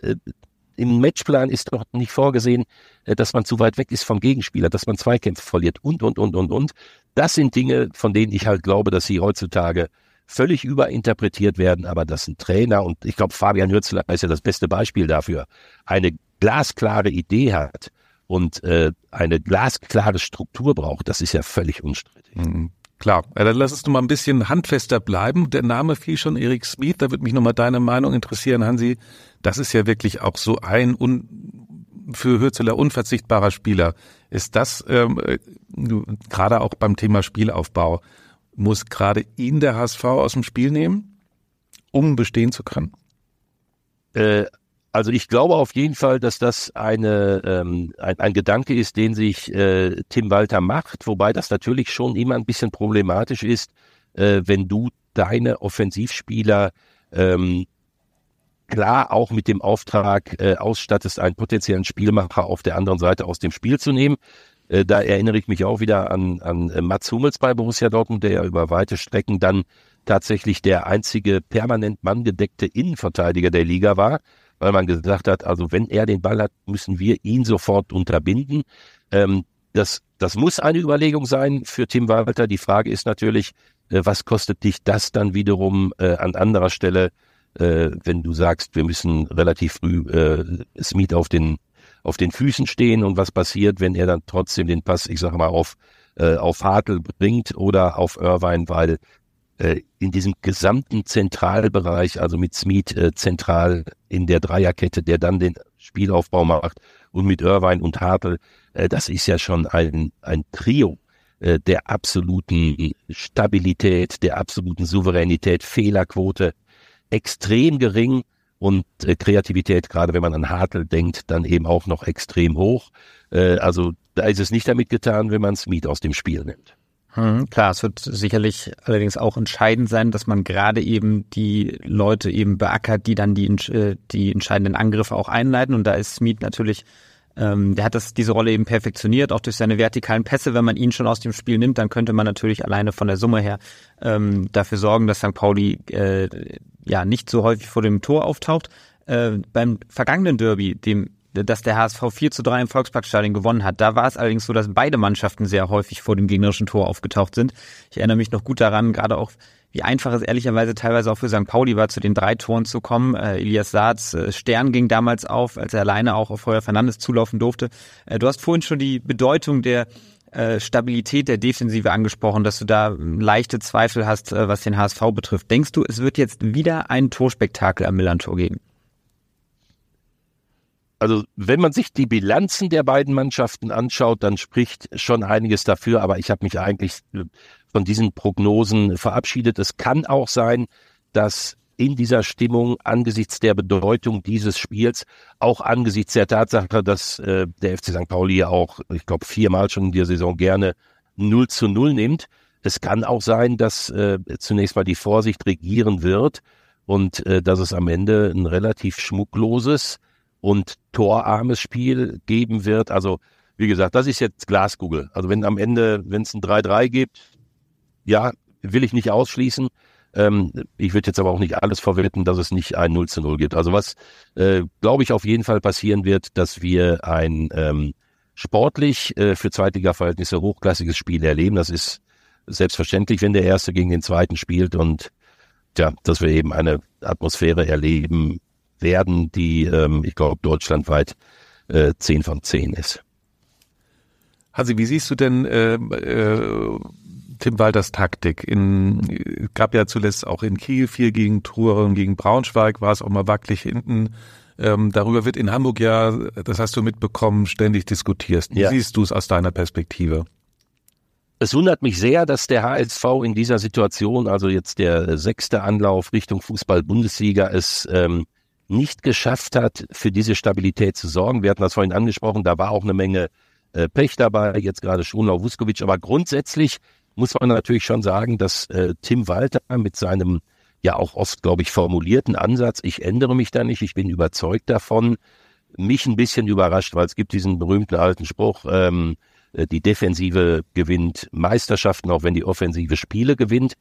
S4: Im Matchplan ist doch nicht vorgesehen, äh, dass man zu weit weg ist vom Gegenspieler, dass man Zweikämpfe verliert und, und, und, und, und. Das sind Dinge, von denen ich halt glaube, dass sie heutzutage völlig überinterpretiert werden, aber dass ein Trainer, und ich glaube, Fabian Hürzler ist ja das beste Beispiel dafür, eine glasklare Idee hat und äh, eine glasklare Struktur braucht, das ist ja völlig unstrittig.
S3: Mhm. Klar, ja, dann lass uns noch mal ein bisschen handfester bleiben. Der Name fiel schon Erik Smith, da würde mich noch mal deine Meinung interessieren, Hansi. Das ist ja wirklich auch so ein un für Hürzeler unverzichtbarer Spieler. Ist das ähm, äh, gerade auch beim Thema Spielaufbau, muss gerade ihn der HSV aus dem Spiel nehmen, um bestehen zu können?
S4: Äh, also ich glaube auf jeden Fall, dass das eine, ähm, ein, ein Gedanke ist, den sich äh, Tim Walter macht, wobei das natürlich schon immer ein bisschen problematisch ist, äh, wenn du deine Offensivspieler ähm, klar auch mit dem Auftrag äh, ausstattest, einen potenziellen Spielmacher auf der anderen Seite aus dem Spiel zu nehmen. Äh, da erinnere ich mich auch wieder an, an äh, Mats Hummels bei Borussia Dortmund, der ja über weite Strecken dann tatsächlich der einzige permanent manngedeckte Innenverteidiger der Liga war weil man gesagt hat, also wenn er den Ball hat, müssen wir ihn sofort unterbinden. Ähm, das, das muss eine Überlegung sein für Tim Walter. Die Frage ist natürlich, äh, was kostet dich das dann wiederum äh, an anderer Stelle, äh, wenn du sagst, wir müssen relativ früh äh, Smith auf den auf den Füßen stehen und was passiert, wenn er dann trotzdem den Pass, ich sage mal, auf äh, auf Hartl bringt oder auf Irvine, weil äh, in diesem gesamten Zentralbereich, also mit Smith äh, zentral in der Dreierkette, der dann den Spielaufbau macht und mit Irvine und Hartl, äh, das ist ja schon ein, ein Trio äh, der absoluten Stabilität, der absoluten Souveränität, Fehlerquote extrem gering und äh, Kreativität, gerade wenn man an Hartl denkt, dann eben auch noch extrem hoch. Äh, also da ist es nicht damit getan, wenn man Smith aus dem Spiel nimmt.
S2: Hm, klar, es wird sicherlich allerdings auch entscheidend sein, dass man gerade eben die Leute eben beackert, die dann die, äh, die entscheidenden Angriffe auch einleiten. Und da ist Smith natürlich, ähm, der hat das, diese Rolle eben perfektioniert, auch durch seine vertikalen Pässe. Wenn man ihn schon aus dem Spiel nimmt, dann könnte man natürlich alleine von der Summe her ähm, dafür sorgen, dass St. Pauli äh, ja nicht so häufig vor dem Tor auftaucht. Äh, beim vergangenen Derby, dem dass der HSV 4 zu 3 im Volksparkstadion gewonnen hat. Da war es allerdings so, dass beide Mannschaften sehr häufig vor dem gegnerischen Tor aufgetaucht sind. Ich erinnere mich noch gut daran, gerade auch, wie einfach es ehrlicherweise teilweise auch für St. Pauli war, zu den drei Toren zu kommen. Äh, Elias Saats äh, Stern ging damals auf, als er alleine auch auf Heuer Fernandes zulaufen durfte. Äh, du hast vorhin schon die Bedeutung der äh, Stabilität der Defensive angesprochen, dass du da leichte Zweifel hast, äh, was den HSV betrifft. Denkst du, es wird jetzt wieder ein Torspektakel am Millantor geben?
S4: also wenn man sich die Bilanzen der beiden Mannschaften anschaut, dann spricht schon einiges dafür, aber ich habe mich eigentlich äh, von diesen Prognosen verabschiedet. Es kann auch sein, dass in dieser Stimmung angesichts der Bedeutung dieses Spiels, auch angesichts der Tatsache, dass äh, der FC St. Pauli auch, ich glaube, viermal schon in der Saison gerne 0 zu 0 nimmt. Es kann auch sein, dass äh, zunächst mal die Vorsicht regieren wird und äh, dass es am Ende ein relativ schmuckloses und torarmes Spiel geben wird. Also wie gesagt, das ist jetzt Glaskugel. Also wenn am Ende, wenn es ein 3-3 gibt, ja, will ich nicht ausschließen. Ähm, ich würde jetzt aber auch nicht alles verwetten, dass es nicht ein 0 zu 0 gibt. Also was, äh, glaube ich, auf jeden Fall passieren wird, dass wir ein ähm, sportlich äh, für Zweitliga-Verhältnisse hochklassiges Spiel erleben. Das ist selbstverständlich, wenn der Erste gegen den Zweiten spielt und ja, dass wir eben eine Atmosphäre erleben, werden, die, ähm, ich glaube, deutschlandweit äh, 10 von 10 ist.
S3: Hasi, wie siehst du denn äh, äh, Tim Walters Taktik? In, gab ja zuletzt auch in Kiel vier gegen Tour und gegen Braunschweig war es auch mal wackelig hinten. Ähm, darüber wird in Hamburg ja, das hast du mitbekommen, ständig diskutiert. Wie ja. siehst du es aus deiner Perspektive?
S4: Es wundert mich sehr, dass der HSV in dieser Situation, also jetzt der sechste Anlauf Richtung Fußball-Bundesliga, es ähm, nicht geschafft hat, für diese Stabilität zu sorgen. Wir hatten das vorhin angesprochen, da war auch eine Menge äh, Pech dabei, jetzt gerade Schonau Vuskovic, aber grundsätzlich muss man natürlich schon sagen, dass äh, Tim Walter mit seinem ja auch oft, glaube ich, formulierten Ansatz, ich ändere mich da nicht, ich bin überzeugt davon, mich ein bisschen überrascht, weil es gibt diesen berühmten alten Spruch, ähm, äh, die Defensive gewinnt Meisterschaften, auch wenn die Offensive Spiele gewinnt.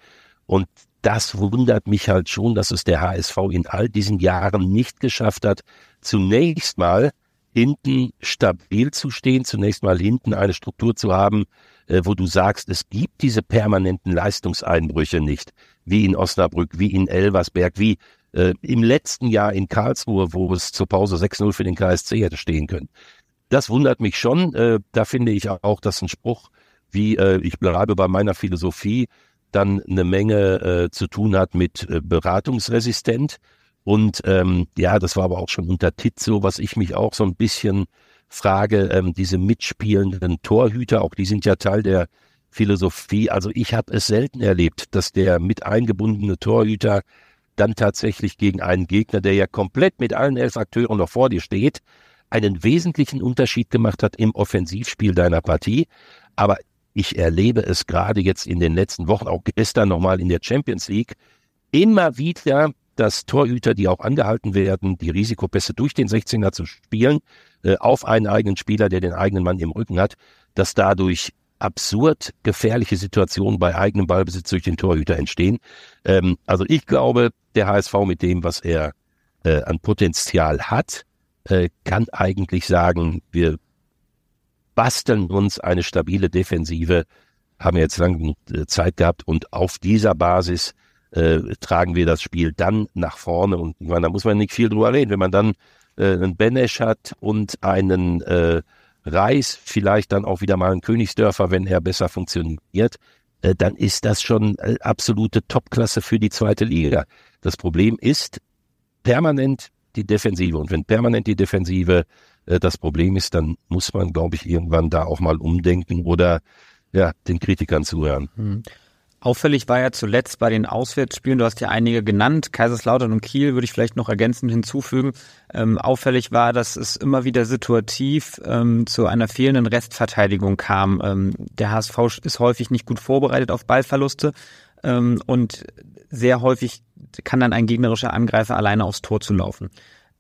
S4: Und das wundert mich halt schon, dass es der HSV in all diesen Jahren nicht geschafft hat, zunächst mal hinten stabil zu stehen, zunächst mal hinten eine Struktur zu haben, wo du sagst, es gibt diese permanenten Leistungseinbrüche nicht, wie in Osnabrück, wie in Elversberg, wie äh, im letzten Jahr in Karlsruhe, wo es zur Pause 6-0 für den KSC hätte stehen können. Das wundert mich schon. Äh, da finde ich auch, dass ein Spruch wie äh, ich bleibe bei meiner Philosophie dann eine Menge äh, zu tun hat mit äh, beratungsresistent. Und ähm, ja, das war aber auch schon unter Tit so, was ich mich auch so ein bisschen frage, ähm, diese mitspielenden Torhüter, auch die sind ja Teil der Philosophie. Also ich habe es selten erlebt, dass der mit eingebundene Torhüter dann tatsächlich gegen einen Gegner, der ja komplett mit allen elf Akteuren noch vor dir steht, einen wesentlichen Unterschied gemacht hat im Offensivspiel deiner Partie. Aber ich erlebe es gerade jetzt in den letzten Wochen, auch gestern nochmal in der Champions League, immer wieder, dass Torhüter, die auch angehalten werden, die Risikopässe durch den 16er zu spielen, äh, auf einen eigenen Spieler, der den eigenen Mann im Rücken hat, dass dadurch absurd gefährliche Situationen bei eigenem Ballbesitz durch den Torhüter entstehen. Ähm, also ich glaube, der HSV mit dem, was er äh, an Potenzial hat, äh, kann eigentlich sagen, wir basteln uns eine stabile Defensive, haben jetzt lange Zeit gehabt und auf dieser Basis äh, tragen wir das Spiel dann nach vorne und ich meine, da muss man nicht viel drüber reden. Wenn man dann äh, einen Benesch hat und einen äh, Reis, vielleicht dann auch wieder mal einen Königsdörfer, wenn er besser funktioniert, äh, dann ist das schon äh, absolute Topklasse für die zweite Liga. Das Problem ist permanent die Defensive und wenn permanent die Defensive äh, das Problem ist, dann muss man, glaube ich, irgendwann da auch mal umdenken oder ja, den Kritikern zuhören.
S2: Hm. Auffällig war ja zuletzt bei den Auswärtsspielen, du hast ja einige genannt, Kaiserslautern und Kiel würde ich vielleicht noch ergänzend hinzufügen. Ähm, auffällig war, dass es immer wieder situativ ähm, zu einer fehlenden Restverteidigung kam. Ähm, der HSV ist häufig nicht gut vorbereitet auf Ballverluste ähm, und sehr häufig kann dann ein gegnerischer Angreifer alleine aufs Tor zu laufen.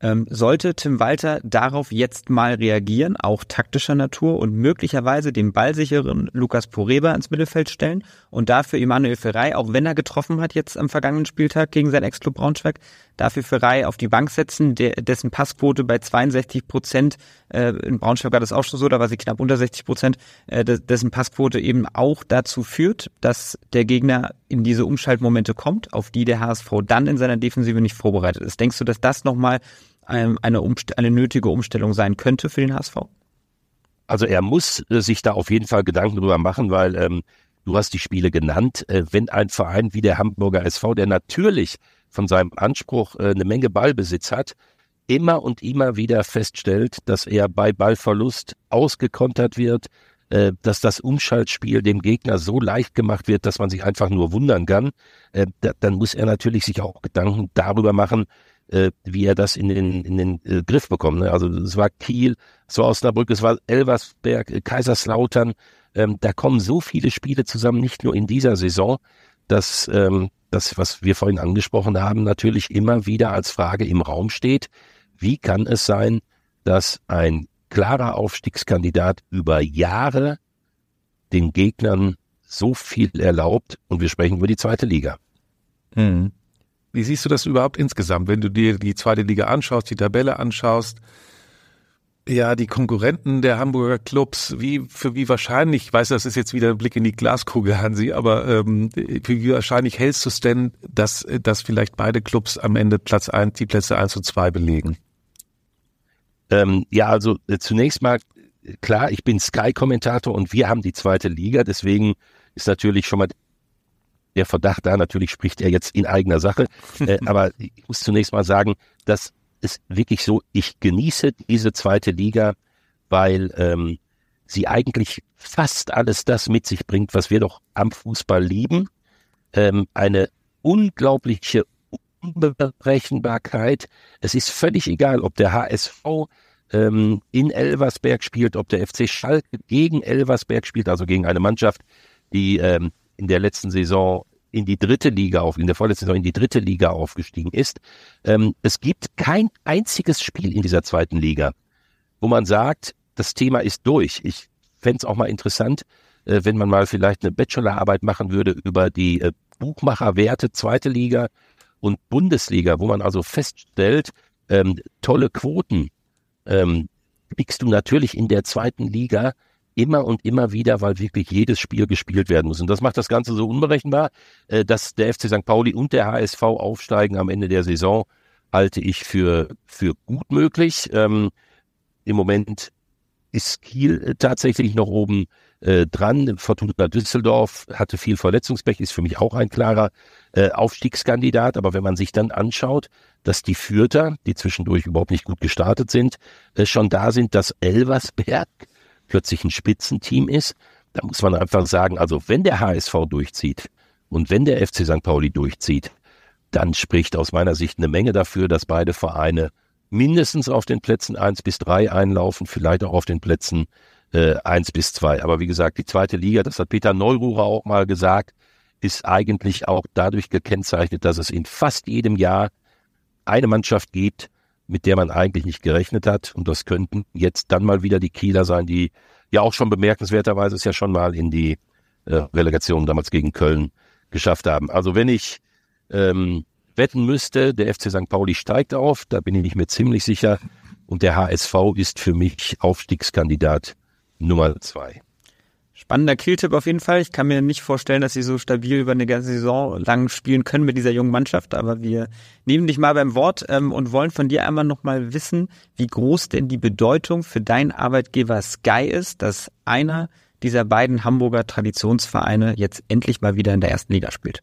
S2: Ähm, sollte Tim Walter darauf jetzt mal reagieren, auch taktischer Natur und möglicherweise den ballsicheren Lukas Poreba ins Mittelfeld stellen und dafür Emanuel Ferrei, auch wenn er getroffen hat jetzt am vergangenen Spieltag gegen sein Ex-Club Braunschweig, dafür Ferrei auf die Bank setzen, der, dessen Passquote bei 62 Prozent, äh, in Braunschweig war das auch schon so, da war sie knapp unter 60 Prozent, äh, dessen Passquote eben auch dazu führt, dass der Gegner in diese Umschaltmomente kommt, auf die der HSV dann in seiner Defensive nicht vorbereitet ist. Denkst du, dass das nochmal eine, eine nötige Umstellung sein könnte für den HSV?
S4: Also er muss äh, sich da auf jeden Fall Gedanken drüber machen, weil ähm, du hast die Spiele genannt. Äh, wenn ein Verein wie der Hamburger SV, der natürlich von seinem Anspruch äh, eine Menge Ballbesitz hat, immer und immer wieder feststellt, dass er bei Ballverlust ausgekontert wird, äh, dass das Umschaltspiel dem Gegner so leicht gemacht wird, dass man sich einfach nur wundern kann, äh, da, dann muss er natürlich sich auch Gedanken darüber machen, äh, wie er das in den, in den äh, Griff bekommt. Ne? Also es war Kiel, es war Osnabrück, es war Elversberg, äh, Kaiserslautern. Ähm, da kommen so viele Spiele zusammen, nicht nur in dieser Saison, dass ähm, das, was wir vorhin angesprochen haben, natürlich immer wieder als Frage im Raum steht. Wie kann es sein, dass ein klarer Aufstiegskandidat über Jahre den Gegnern so viel erlaubt? Und wir sprechen über die zweite Liga.
S3: Mhm. Wie siehst du das überhaupt insgesamt, wenn du dir die zweite Liga anschaust, die Tabelle anschaust? Ja, die Konkurrenten der Hamburger Clubs, wie für wie wahrscheinlich, ich weiß, das ist jetzt wieder ein Blick in die Glaskugel, Hansi, aber ähm, für wie wahrscheinlich hältst du es denn, dass, dass vielleicht beide Clubs am Ende Platz eins, die Plätze eins und zwei belegen?
S4: Ähm, ja, also äh, zunächst mal, klar, ich bin Sky-Kommentator und wir haben die zweite Liga, deswegen ist natürlich schon mal der Verdacht da. Natürlich spricht er jetzt in eigener Sache. Äh, aber ich muss zunächst mal sagen, das ist wirklich so, ich genieße diese zweite Liga, weil ähm, sie eigentlich fast alles das mit sich bringt, was wir doch am Fußball lieben. Ähm, eine unglaubliche Unberechenbarkeit. Es ist völlig egal, ob der HSV ähm, in Elversberg spielt, ob der FC Schalke gegen Elversberg spielt, also gegen eine Mannschaft, die ähm, in der letzten Saison in die dritte Liga auf, in der vorletzten Saison in die dritte Liga aufgestiegen ist. Ähm, es gibt kein einziges Spiel in dieser zweiten Liga, wo man sagt, das Thema ist durch. Ich fände es auch mal interessant, äh, wenn man mal vielleicht eine Bachelorarbeit machen würde über die äh, Buchmacherwerte zweite Liga und Bundesliga, wo man also feststellt, ähm, tolle Quoten ähm, kriegst du natürlich in der zweiten Liga immer und immer wieder, weil wirklich jedes Spiel gespielt werden muss. Und das macht das Ganze so unberechenbar, äh, dass der FC St. Pauli und der HSV aufsteigen am Ende der Saison, halte ich für, für gut möglich. Ähm, Im Moment ist Kiel äh, tatsächlich noch oben äh, dran. Fortuna Düsseldorf hatte viel Verletzungspech, ist für mich auch ein klarer äh, Aufstiegskandidat. Aber wenn man sich dann anschaut, dass die Fürther, die zwischendurch überhaupt nicht gut gestartet sind, äh, schon da sind, dass Elversberg plötzlich ein Spitzenteam ist, da muss man einfach sagen, also wenn der HSV durchzieht und wenn der FC St. Pauli durchzieht, dann spricht aus meiner Sicht eine Menge dafür, dass beide Vereine mindestens auf den Plätzen eins bis drei einlaufen, vielleicht auch auf den Plätzen äh, eins bis zwei. Aber wie gesagt, die zweite Liga, das hat Peter Neururer auch mal gesagt, ist eigentlich auch dadurch gekennzeichnet, dass es in fast jedem Jahr eine Mannschaft gibt, mit der man eigentlich nicht gerechnet hat. Und das könnten jetzt dann mal wieder die Kieler sein, die ja auch schon bemerkenswerterweise es ja schon mal in die äh, Relegation damals gegen Köln geschafft haben. Also wenn ich ähm, wetten müsste, der FC St. Pauli steigt auf, da bin ich mir ziemlich sicher. Und der HSV ist für mich Aufstiegskandidat Nummer zwei.
S2: Spannender Killtipp auf jeden Fall. Ich kann mir nicht vorstellen, dass sie so stabil über eine ganze Saison lang spielen können mit dieser jungen Mannschaft, aber wir nehmen dich mal beim Wort ähm, und wollen von dir einmal nochmal wissen, wie groß denn die Bedeutung für deinen Arbeitgeber Sky ist, dass einer dieser beiden Hamburger Traditionsvereine jetzt endlich mal wieder in der ersten Liga spielt.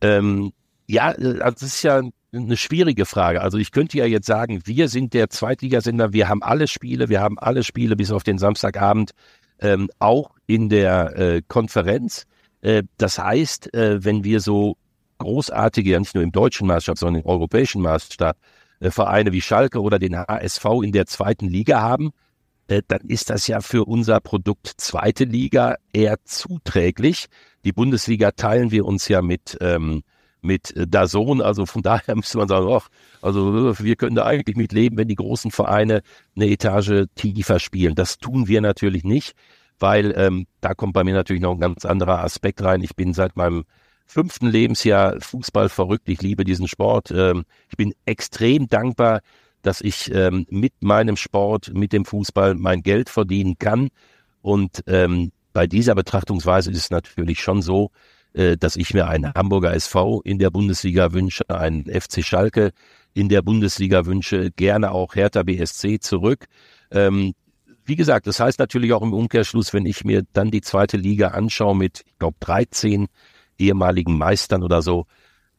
S4: Ähm, ja, also das ist ja eine schwierige Frage. Also ich könnte ja jetzt sagen, wir sind der Zweitligasender, wir haben alle Spiele, wir haben alle Spiele bis auf den Samstagabend ähm, auch in der äh, Konferenz. Äh, das heißt, äh, wenn wir so großartige, ja nicht nur im deutschen Maßstab, sondern im europäischen Maßstab, äh, Vereine wie Schalke oder den HSV in der zweiten Liga haben, äh, dann ist das ja für unser Produkt zweite Liga eher zuträglich. Die Bundesliga teilen wir uns ja mit ähm, mit Dazon. Also von daher müsste man sagen, ach, also wir können da eigentlich mit leben, wenn die großen Vereine eine Etage tiefer spielen. Das tun wir natürlich nicht, weil ähm, da kommt bei mir natürlich noch ein ganz anderer Aspekt rein. Ich bin seit meinem fünften Lebensjahr Fußball verrückt. Ich liebe diesen Sport. Ähm, ich bin extrem dankbar, dass ich ähm, mit meinem Sport, mit dem Fußball mein Geld verdienen kann. Und ähm, bei dieser Betrachtungsweise ist es natürlich schon so, äh, dass ich mir einen Hamburger SV in der Bundesliga wünsche, einen FC Schalke in der Bundesliga wünsche, gerne auch Hertha BSC zurück. Ähm, wie gesagt, das heißt natürlich auch im Umkehrschluss, wenn ich mir dann die zweite Liga anschaue mit, ich glaube, 13 ehemaligen Meistern oder so,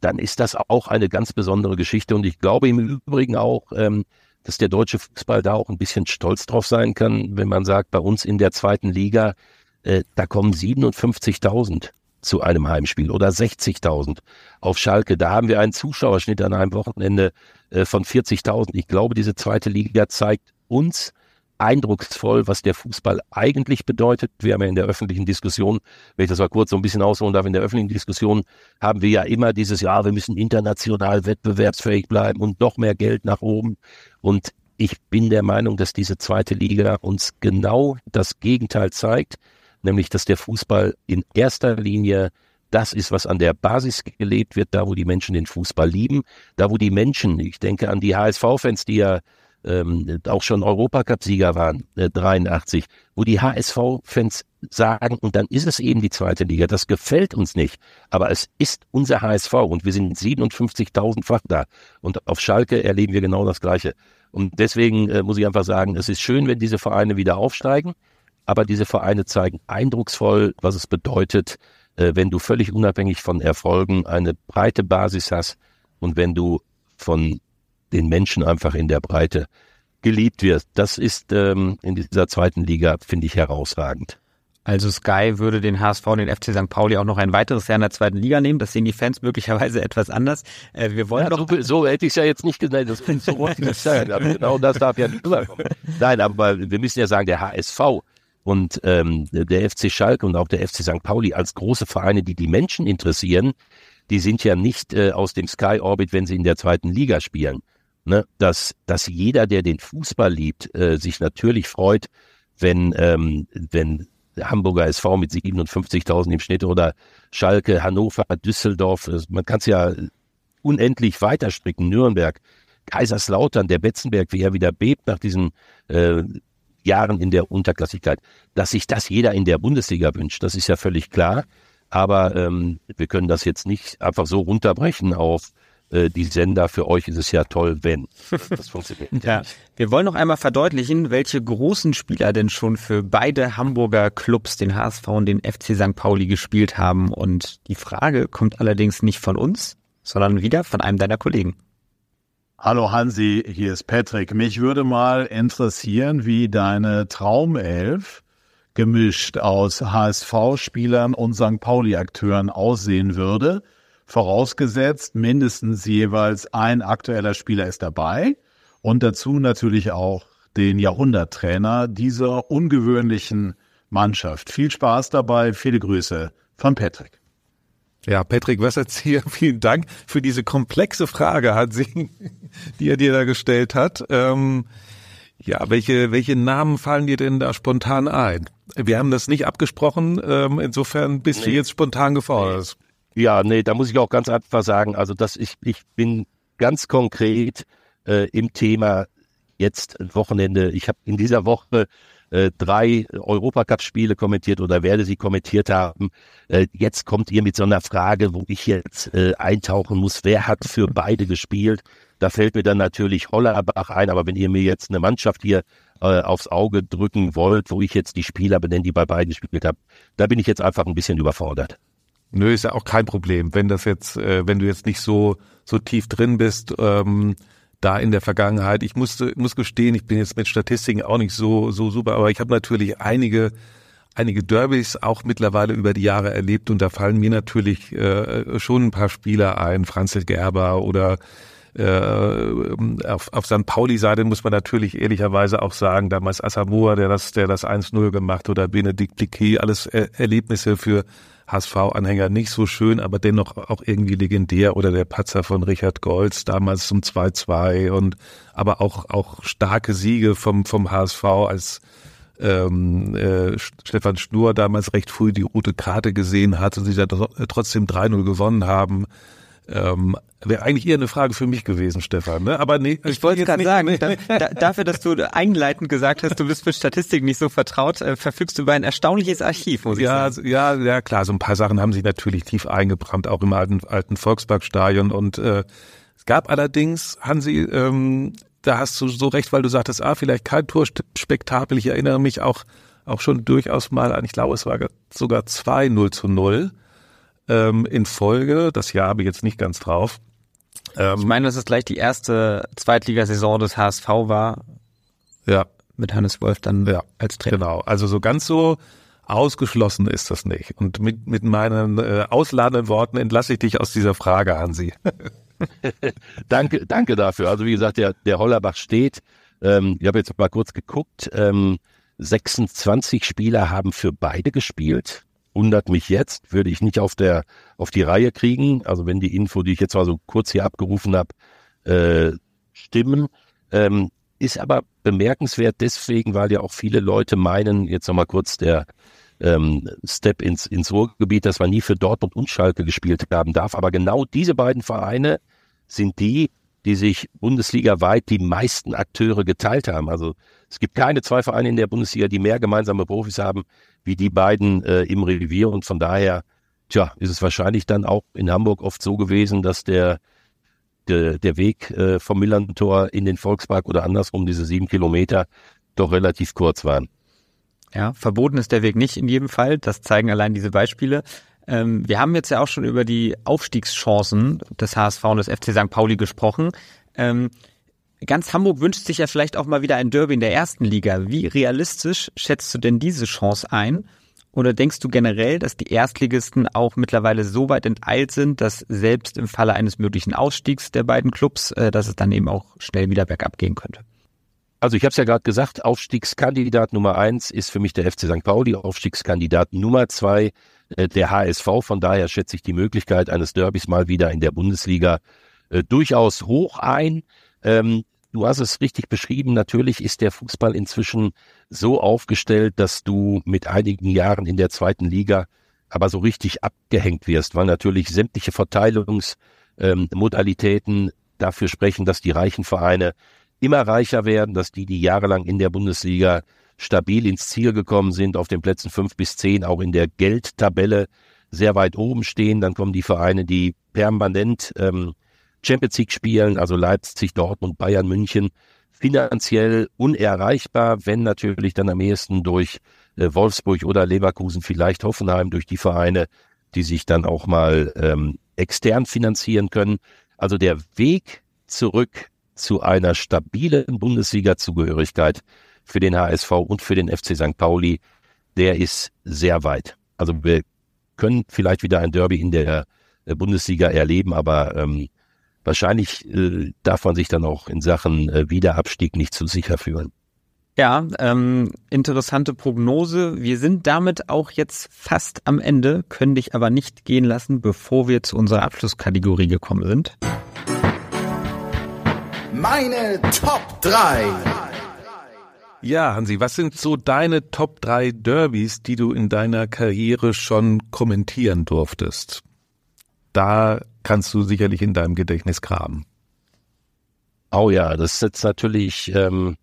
S4: dann ist das auch eine ganz besondere Geschichte. Und ich glaube im Übrigen auch, ähm, dass der deutsche Fußball da auch ein bisschen stolz drauf sein kann, wenn man sagt, bei uns in der zweiten Liga, äh, da kommen 57.000 zu einem Heimspiel oder 60.000 auf Schalke. Da haben wir einen Zuschauerschnitt an einem Wochenende äh, von 40.000. Ich glaube, diese zweite Liga zeigt uns eindrucksvoll, was der Fußball eigentlich bedeutet. Wir haben ja in der öffentlichen Diskussion, wenn ich das mal kurz so ein bisschen ausholen darf, in der öffentlichen Diskussion haben wir ja immer dieses, ja, wir müssen international wettbewerbsfähig bleiben und noch mehr Geld nach oben. Und ich bin der Meinung, dass diese zweite Liga uns genau das Gegenteil zeigt nämlich dass der Fußball in erster Linie das ist, was an der Basis gelebt wird, da wo die Menschen den Fußball lieben, da wo die Menschen, ich denke an die HSV-Fans, die ja ähm, auch schon Europacup-Sieger waren, äh, 83, wo die HSV-Fans sagen, und dann ist es eben die zweite Liga, das gefällt uns nicht, aber es ist unser HSV und wir sind 57.000-fach da und auf Schalke erleben wir genau das Gleiche. Und deswegen äh, muss ich einfach sagen, es ist schön, wenn diese Vereine wieder aufsteigen aber diese Vereine zeigen eindrucksvoll, was es bedeutet, äh, wenn du völlig unabhängig von Erfolgen eine breite Basis hast und wenn du von den Menschen einfach in der Breite geliebt wirst. Das ist ähm, in dieser zweiten Liga, finde ich, herausragend.
S2: Also Sky würde den HSV und den FC St. Pauli auch noch ein weiteres Jahr in der zweiten Liga nehmen. Das sehen die Fans möglicherweise etwas anders. Äh, wir wollen ja,
S4: doch so, so hätte ich es ja jetzt nicht gesagt. Das, so nicht sagen. Aber genau das darf ja nicht rüberkommen. Nein, aber wir müssen ja sagen, der HSV und ähm, der FC Schalke und auch der FC St. Pauli als große Vereine, die die Menschen interessieren, die sind ja nicht äh, aus dem Sky Orbit, wenn sie in der zweiten Liga spielen. Ne? Dass, dass jeder, der den Fußball liebt, äh, sich natürlich freut, wenn, ähm, wenn Hamburger SV mit 57.000 im Schnitt oder Schalke, Hannover, Düsseldorf, man kann es ja unendlich weiterstricken, Nürnberg, Kaiserslautern, der Betzenberg, wie er wieder bebt nach diesen äh, Jahren in der Unterklassigkeit. Dass sich das jeder in der Bundesliga wünscht, das ist ja völlig klar. Aber ähm, wir können das jetzt nicht einfach so runterbrechen auf äh, die Sender. Für euch ist es ja toll, wenn. Das
S2: funktioniert. ja. Wir wollen noch einmal verdeutlichen, welche großen Spieler denn schon für beide Hamburger Clubs, den HSV und den FC St. Pauli, gespielt haben. Und die Frage kommt allerdings nicht von uns, sondern wieder von einem deiner Kollegen.
S6: Hallo Hansi, hier ist Patrick. Mich würde mal interessieren, wie deine Traumelf gemischt aus HSV-Spielern und St. Pauli-Akteuren aussehen würde. Vorausgesetzt, mindestens jeweils ein aktueller Spieler ist dabei und dazu natürlich auch den Jahrhunderttrainer dieser ungewöhnlichen Mannschaft. Viel Spaß dabei, viele Grüße von Patrick.
S3: Ja, Patrick Wesserzieher, vielen Dank für diese komplexe Frage, hat sie, die er dir da gestellt hat. Ähm, ja, welche, welche Namen fallen dir denn da spontan ein? Wir haben das nicht abgesprochen, ähm, insofern bist nee. du jetzt spontan gefordert.
S4: Nee. Ja, nee, da muss ich auch ganz einfach sagen, also dass ich, ich bin ganz konkret äh, im Thema jetzt Wochenende. Ich habe in dieser Woche äh, drei Europacup-Spiele kommentiert oder werde sie kommentiert haben. Äh, jetzt kommt ihr mit so einer Frage, wo ich jetzt äh, eintauchen muss, wer hat für beide gespielt? Da fällt mir dann natürlich Hollerbach ein, aber wenn ihr mir jetzt eine Mannschaft hier äh, aufs Auge drücken wollt, wo ich jetzt die Spieler benenne, die bei beiden gespielt haben, da bin ich jetzt einfach ein bisschen überfordert.
S3: Nö, ist ja auch kein Problem, wenn das jetzt, äh, wenn du jetzt nicht so so tief drin bist. Ähm, da in der Vergangenheit. Ich musste, muss gestehen, ich bin jetzt mit Statistiken auch nicht so, so super, aber ich habe natürlich einige, einige Derbys auch mittlerweile über die Jahre erlebt und da fallen mir natürlich äh, schon ein paar Spieler ein, Franz Gerber oder äh, auf, auf St. Pauli-Seite muss man natürlich ehrlicherweise auch sagen, damals Asamoah, der das, der das 1-0 gemacht oder Benedikt Piquet, alles er Erlebnisse für HSV-Anhänger nicht so schön, aber dennoch auch irgendwie legendär oder der Patzer von Richard Golz damals zum 2-2 und aber auch auch starke Siege vom vom HSV als ähm, äh, Stefan Schnur damals recht früh die rote Karte gesehen hat und sie da trotzdem 3-0 gewonnen haben. Ähm, Wäre eigentlich eher eine Frage für mich gewesen, Stefan. Ne? Aber nee,
S2: ich, ich wollte gerade sagen, nee. da, da, dafür, dass du einleitend gesagt hast, du bist mit Statistik nicht so vertraut, äh, verfügst du über ein erstaunliches Archiv, muss
S3: ja,
S2: ich sagen.
S3: Ja, ja, klar. So ein paar Sachen haben sich natürlich tief eingebrannt, auch im alten, alten Volksparkstadion. Und äh, es gab allerdings, Hansi, ähm, da hast du so recht, weil du sagtest, ah, vielleicht kein Torspektakel. Ich erinnere mich auch, auch schon durchaus mal an, ich glaube, es war sogar zwei 0 zu 0 ähm, in Folge. Das Jahr habe ich jetzt nicht ganz drauf.
S2: Ähm, ich meine, dass es gleich die erste Zweitligasaison des HSV war.
S3: Ja.
S2: Mit Hannes Wolf dann
S3: ja,
S2: als Trainer.
S3: Genau. Also so ganz so ausgeschlossen ist das nicht. Und mit, mit meinen äh, ausladenden Worten entlasse ich dich aus dieser Frage, Hansi.
S4: danke, danke dafür. Also wie gesagt, der, der Hollerbach steht. Ähm, ich habe jetzt mal kurz geguckt. Ähm, 26 Spieler haben für beide gespielt wundert mich jetzt, würde ich nicht auf der auf die Reihe kriegen. Also wenn die Info, die ich jetzt mal so kurz hier abgerufen habe, äh, stimmen. Ähm, ist aber bemerkenswert deswegen, weil ja auch viele Leute meinen, jetzt nochmal kurz der ähm, Step ins, ins Ruhrgebiet, dass man nie für Dortmund und Schalke gespielt haben darf. Aber genau diese beiden Vereine sind die, die sich bundesligaweit die meisten Akteure geteilt haben. Also es gibt keine zwei Vereine in der Bundesliga, die mehr gemeinsame Profis haben wie die beiden äh, im Revier. Und von daher, tja, ist es wahrscheinlich dann auch in Hamburg oft so gewesen, dass der der, der Weg äh, vom Millantor in den Volkspark oder andersrum, diese sieben Kilometer, doch relativ kurz waren.
S2: Ja, verboten ist der Weg nicht in jedem Fall. Das zeigen allein diese Beispiele. Ähm, wir haben jetzt ja auch schon über die Aufstiegschancen des HSV und des FC St. Pauli gesprochen. Ähm, ganz Hamburg wünscht sich ja vielleicht auch mal wieder ein Derby in der ersten Liga. Wie realistisch schätzt du denn diese Chance ein? Oder denkst du generell, dass die Erstligisten auch mittlerweile so weit enteilt sind, dass selbst im Falle eines möglichen Ausstiegs der beiden Clubs, äh, dass es dann eben auch schnell wieder bergab gehen könnte?
S4: Also ich habe es ja gerade gesagt, Aufstiegskandidat Nummer eins ist für mich der FC St. Pauli, Aufstiegskandidat Nummer zwei äh, der HSV. Von daher schätze ich die Möglichkeit eines Derbys mal wieder in der Bundesliga äh, durchaus hoch ein. Ähm, du hast es richtig beschrieben. Natürlich ist der Fußball inzwischen so aufgestellt, dass du mit einigen Jahren in der zweiten Liga aber so richtig abgehängt wirst, weil natürlich sämtliche Verteilungsmodalitäten ähm, dafür sprechen, dass die reichen Vereine immer reicher werden, dass die, die jahrelang in der Bundesliga stabil ins Ziel gekommen sind, auf den Plätzen fünf bis zehn auch in der Geldtabelle sehr weit oben stehen. Dann kommen die Vereine, die permanent ähm, Champions League spielen, also Leipzig, Dortmund, Bayern, München, finanziell unerreichbar, wenn natürlich dann am ehesten durch äh, Wolfsburg oder Leverkusen, vielleicht Hoffenheim, durch die Vereine, die sich dann auch mal ähm, extern finanzieren können. Also der Weg zurück zu einer stabilen Bundesliga-Zugehörigkeit für den HSV und für den FC St. Pauli, der ist sehr weit. Also wir können vielleicht wieder ein Derby in der äh, Bundesliga erleben, aber ähm, wahrscheinlich äh, darf man sich dann auch in Sachen äh, Wiederabstieg nicht zu sicher fühlen.
S2: Ja, ähm, interessante Prognose. Wir sind damit auch jetzt fast am Ende, können dich aber nicht gehen lassen, bevor wir zu unserer Abschlusskategorie gekommen sind.
S7: Meine Top 3.
S3: Ja, Hansi, was sind so deine Top 3 Derbys, die du in deiner Karriere schon kommentieren durftest? Da kannst du sicherlich in deinem Gedächtnis graben.
S4: Oh ja, das ist jetzt natürlich ähm,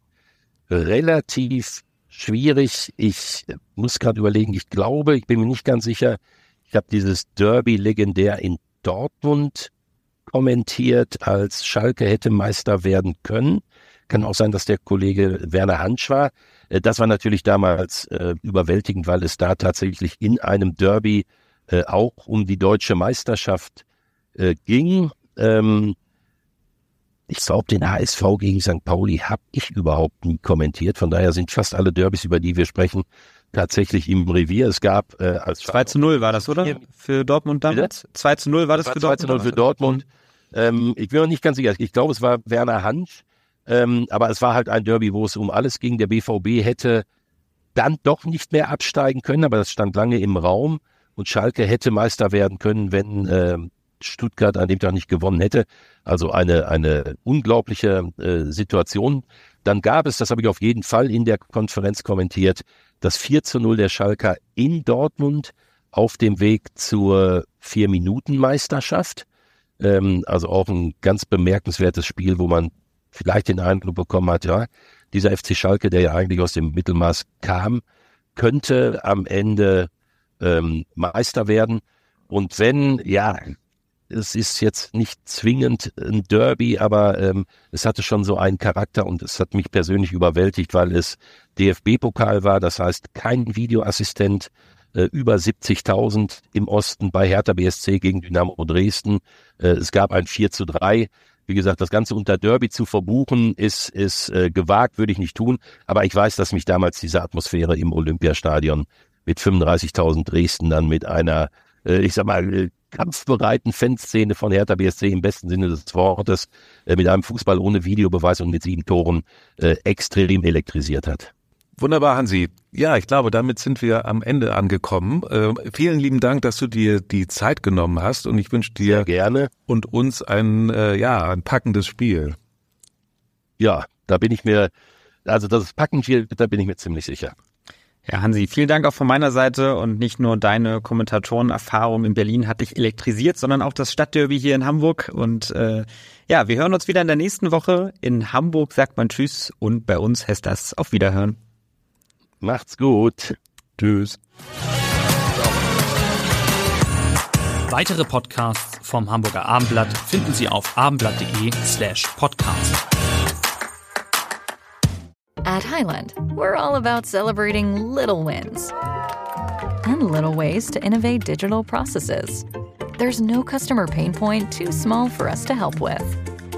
S4: relativ schwierig. Ich muss gerade überlegen, ich glaube, ich bin mir nicht ganz sicher. Ich habe dieses Derby legendär in Dortmund kommentiert, als Schalke hätte Meister werden können. Kann auch sein, dass der Kollege Werner Hansch war. Äh, das war natürlich damals äh, überwältigend, weil es da tatsächlich in einem Derby äh, auch um die deutsche Meisterschaft äh, ging. Ähm, ich glaube, den HSV gegen St. Pauli habe ich überhaupt nie kommentiert. Von daher sind fast alle Derbys, über die wir sprechen, tatsächlich im Revier. Es gab äh, als
S2: 2 zu 0 war das, oder? Für Dortmund damals? Bitte? 2 zu 0 war das, das war
S4: für Dortmund? 2 zu 0 für Dortmund. Ähm, ich bin noch nicht ganz sicher. Ich glaube, es war Werner Hansch. Ähm, aber es war halt ein Derby, wo es um alles ging. Der BVB hätte dann doch nicht mehr absteigen können, aber das stand lange im Raum. Und Schalke hätte Meister werden können, wenn äh, Stuttgart an dem Tag nicht gewonnen hätte. Also eine, eine unglaubliche äh, Situation. Dann gab es, das habe ich auf jeden Fall in der Konferenz kommentiert, das 4 zu 0 der Schalker in Dortmund auf dem Weg zur Vier-Minuten-Meisterschaft. Ähm, also auch ein ganz bemerkenswertes Spiel, wo man vielleicht den Eindruck bekommen hat, ja, dieser FC Schalke, der ja eigentlich aus dem Mittelmaß kam, könnte am Ende ähm, Meister werden. Und wenn, ja, es ist jetzt nicht zwingend ein Derby, aber ähm, es hatte schon so einen Charakter und es hat mich persönlich überwältigt, weil es DFB-Pokal war, das heißt kein Videoassistent, äh, über 70.000 im Osten bei Hertha BSC gegen Dynamo Dresden. Äh, es gab ein 4 zu 3. Wie gesagt, das Ganze unter Derby zu verbuchen, ist, ist äh, gewagt, würde ich nicht tun. Aber ich weiß, dass mich damals diese Atmosphäre im Olympiastadion mit 35.000 Dresden dann mit einer, äh, ich sag mal, äh, kampfbereiten Fanszene von Hertha BSC im besten Sinne des Wortes äh, mit einem Fußball ohne Videobeweis und mit sieben Toren äh, extrem elektrisiert hat.
S3: Wunderbar, Hansi. Ja, ich glaube, damit sind wir am Ende angekommen. Äh, vielen lieben Dank, dass du dir die Zeit genommen hast und ich wünsche dir
S4: Sehr gerne
S3: und uns ein äh, ja ein packendes Spiel.
S4: Ja, da bin ich mir, also dass es packend wird, da bin ich mir ziemlich sicher.
S2: Ja, Hansi, vielen Dank auch von meiner Seite und nicht nur deine Kommentatorenerfahrung in Berlin hat dich elektrisiert, sondern auch das Stadtderby hier in Hamburg. Und äh, ja, wir hören uns wieder in der nächsten Woche. In Hamburg sagt man Tschüss und bei uns heißt das auf Wiederhören.
S4: Macht's gut.
S3: Tschüss.
S1: Weitere Podcasts vom Hamburger Abendblatt finden Sie auf abendblatt.de slash podcast.
S8: At Highland, we're all about celebrating little wins and little ways to innovate digital processes. There's no customer pain point too small for us to help with.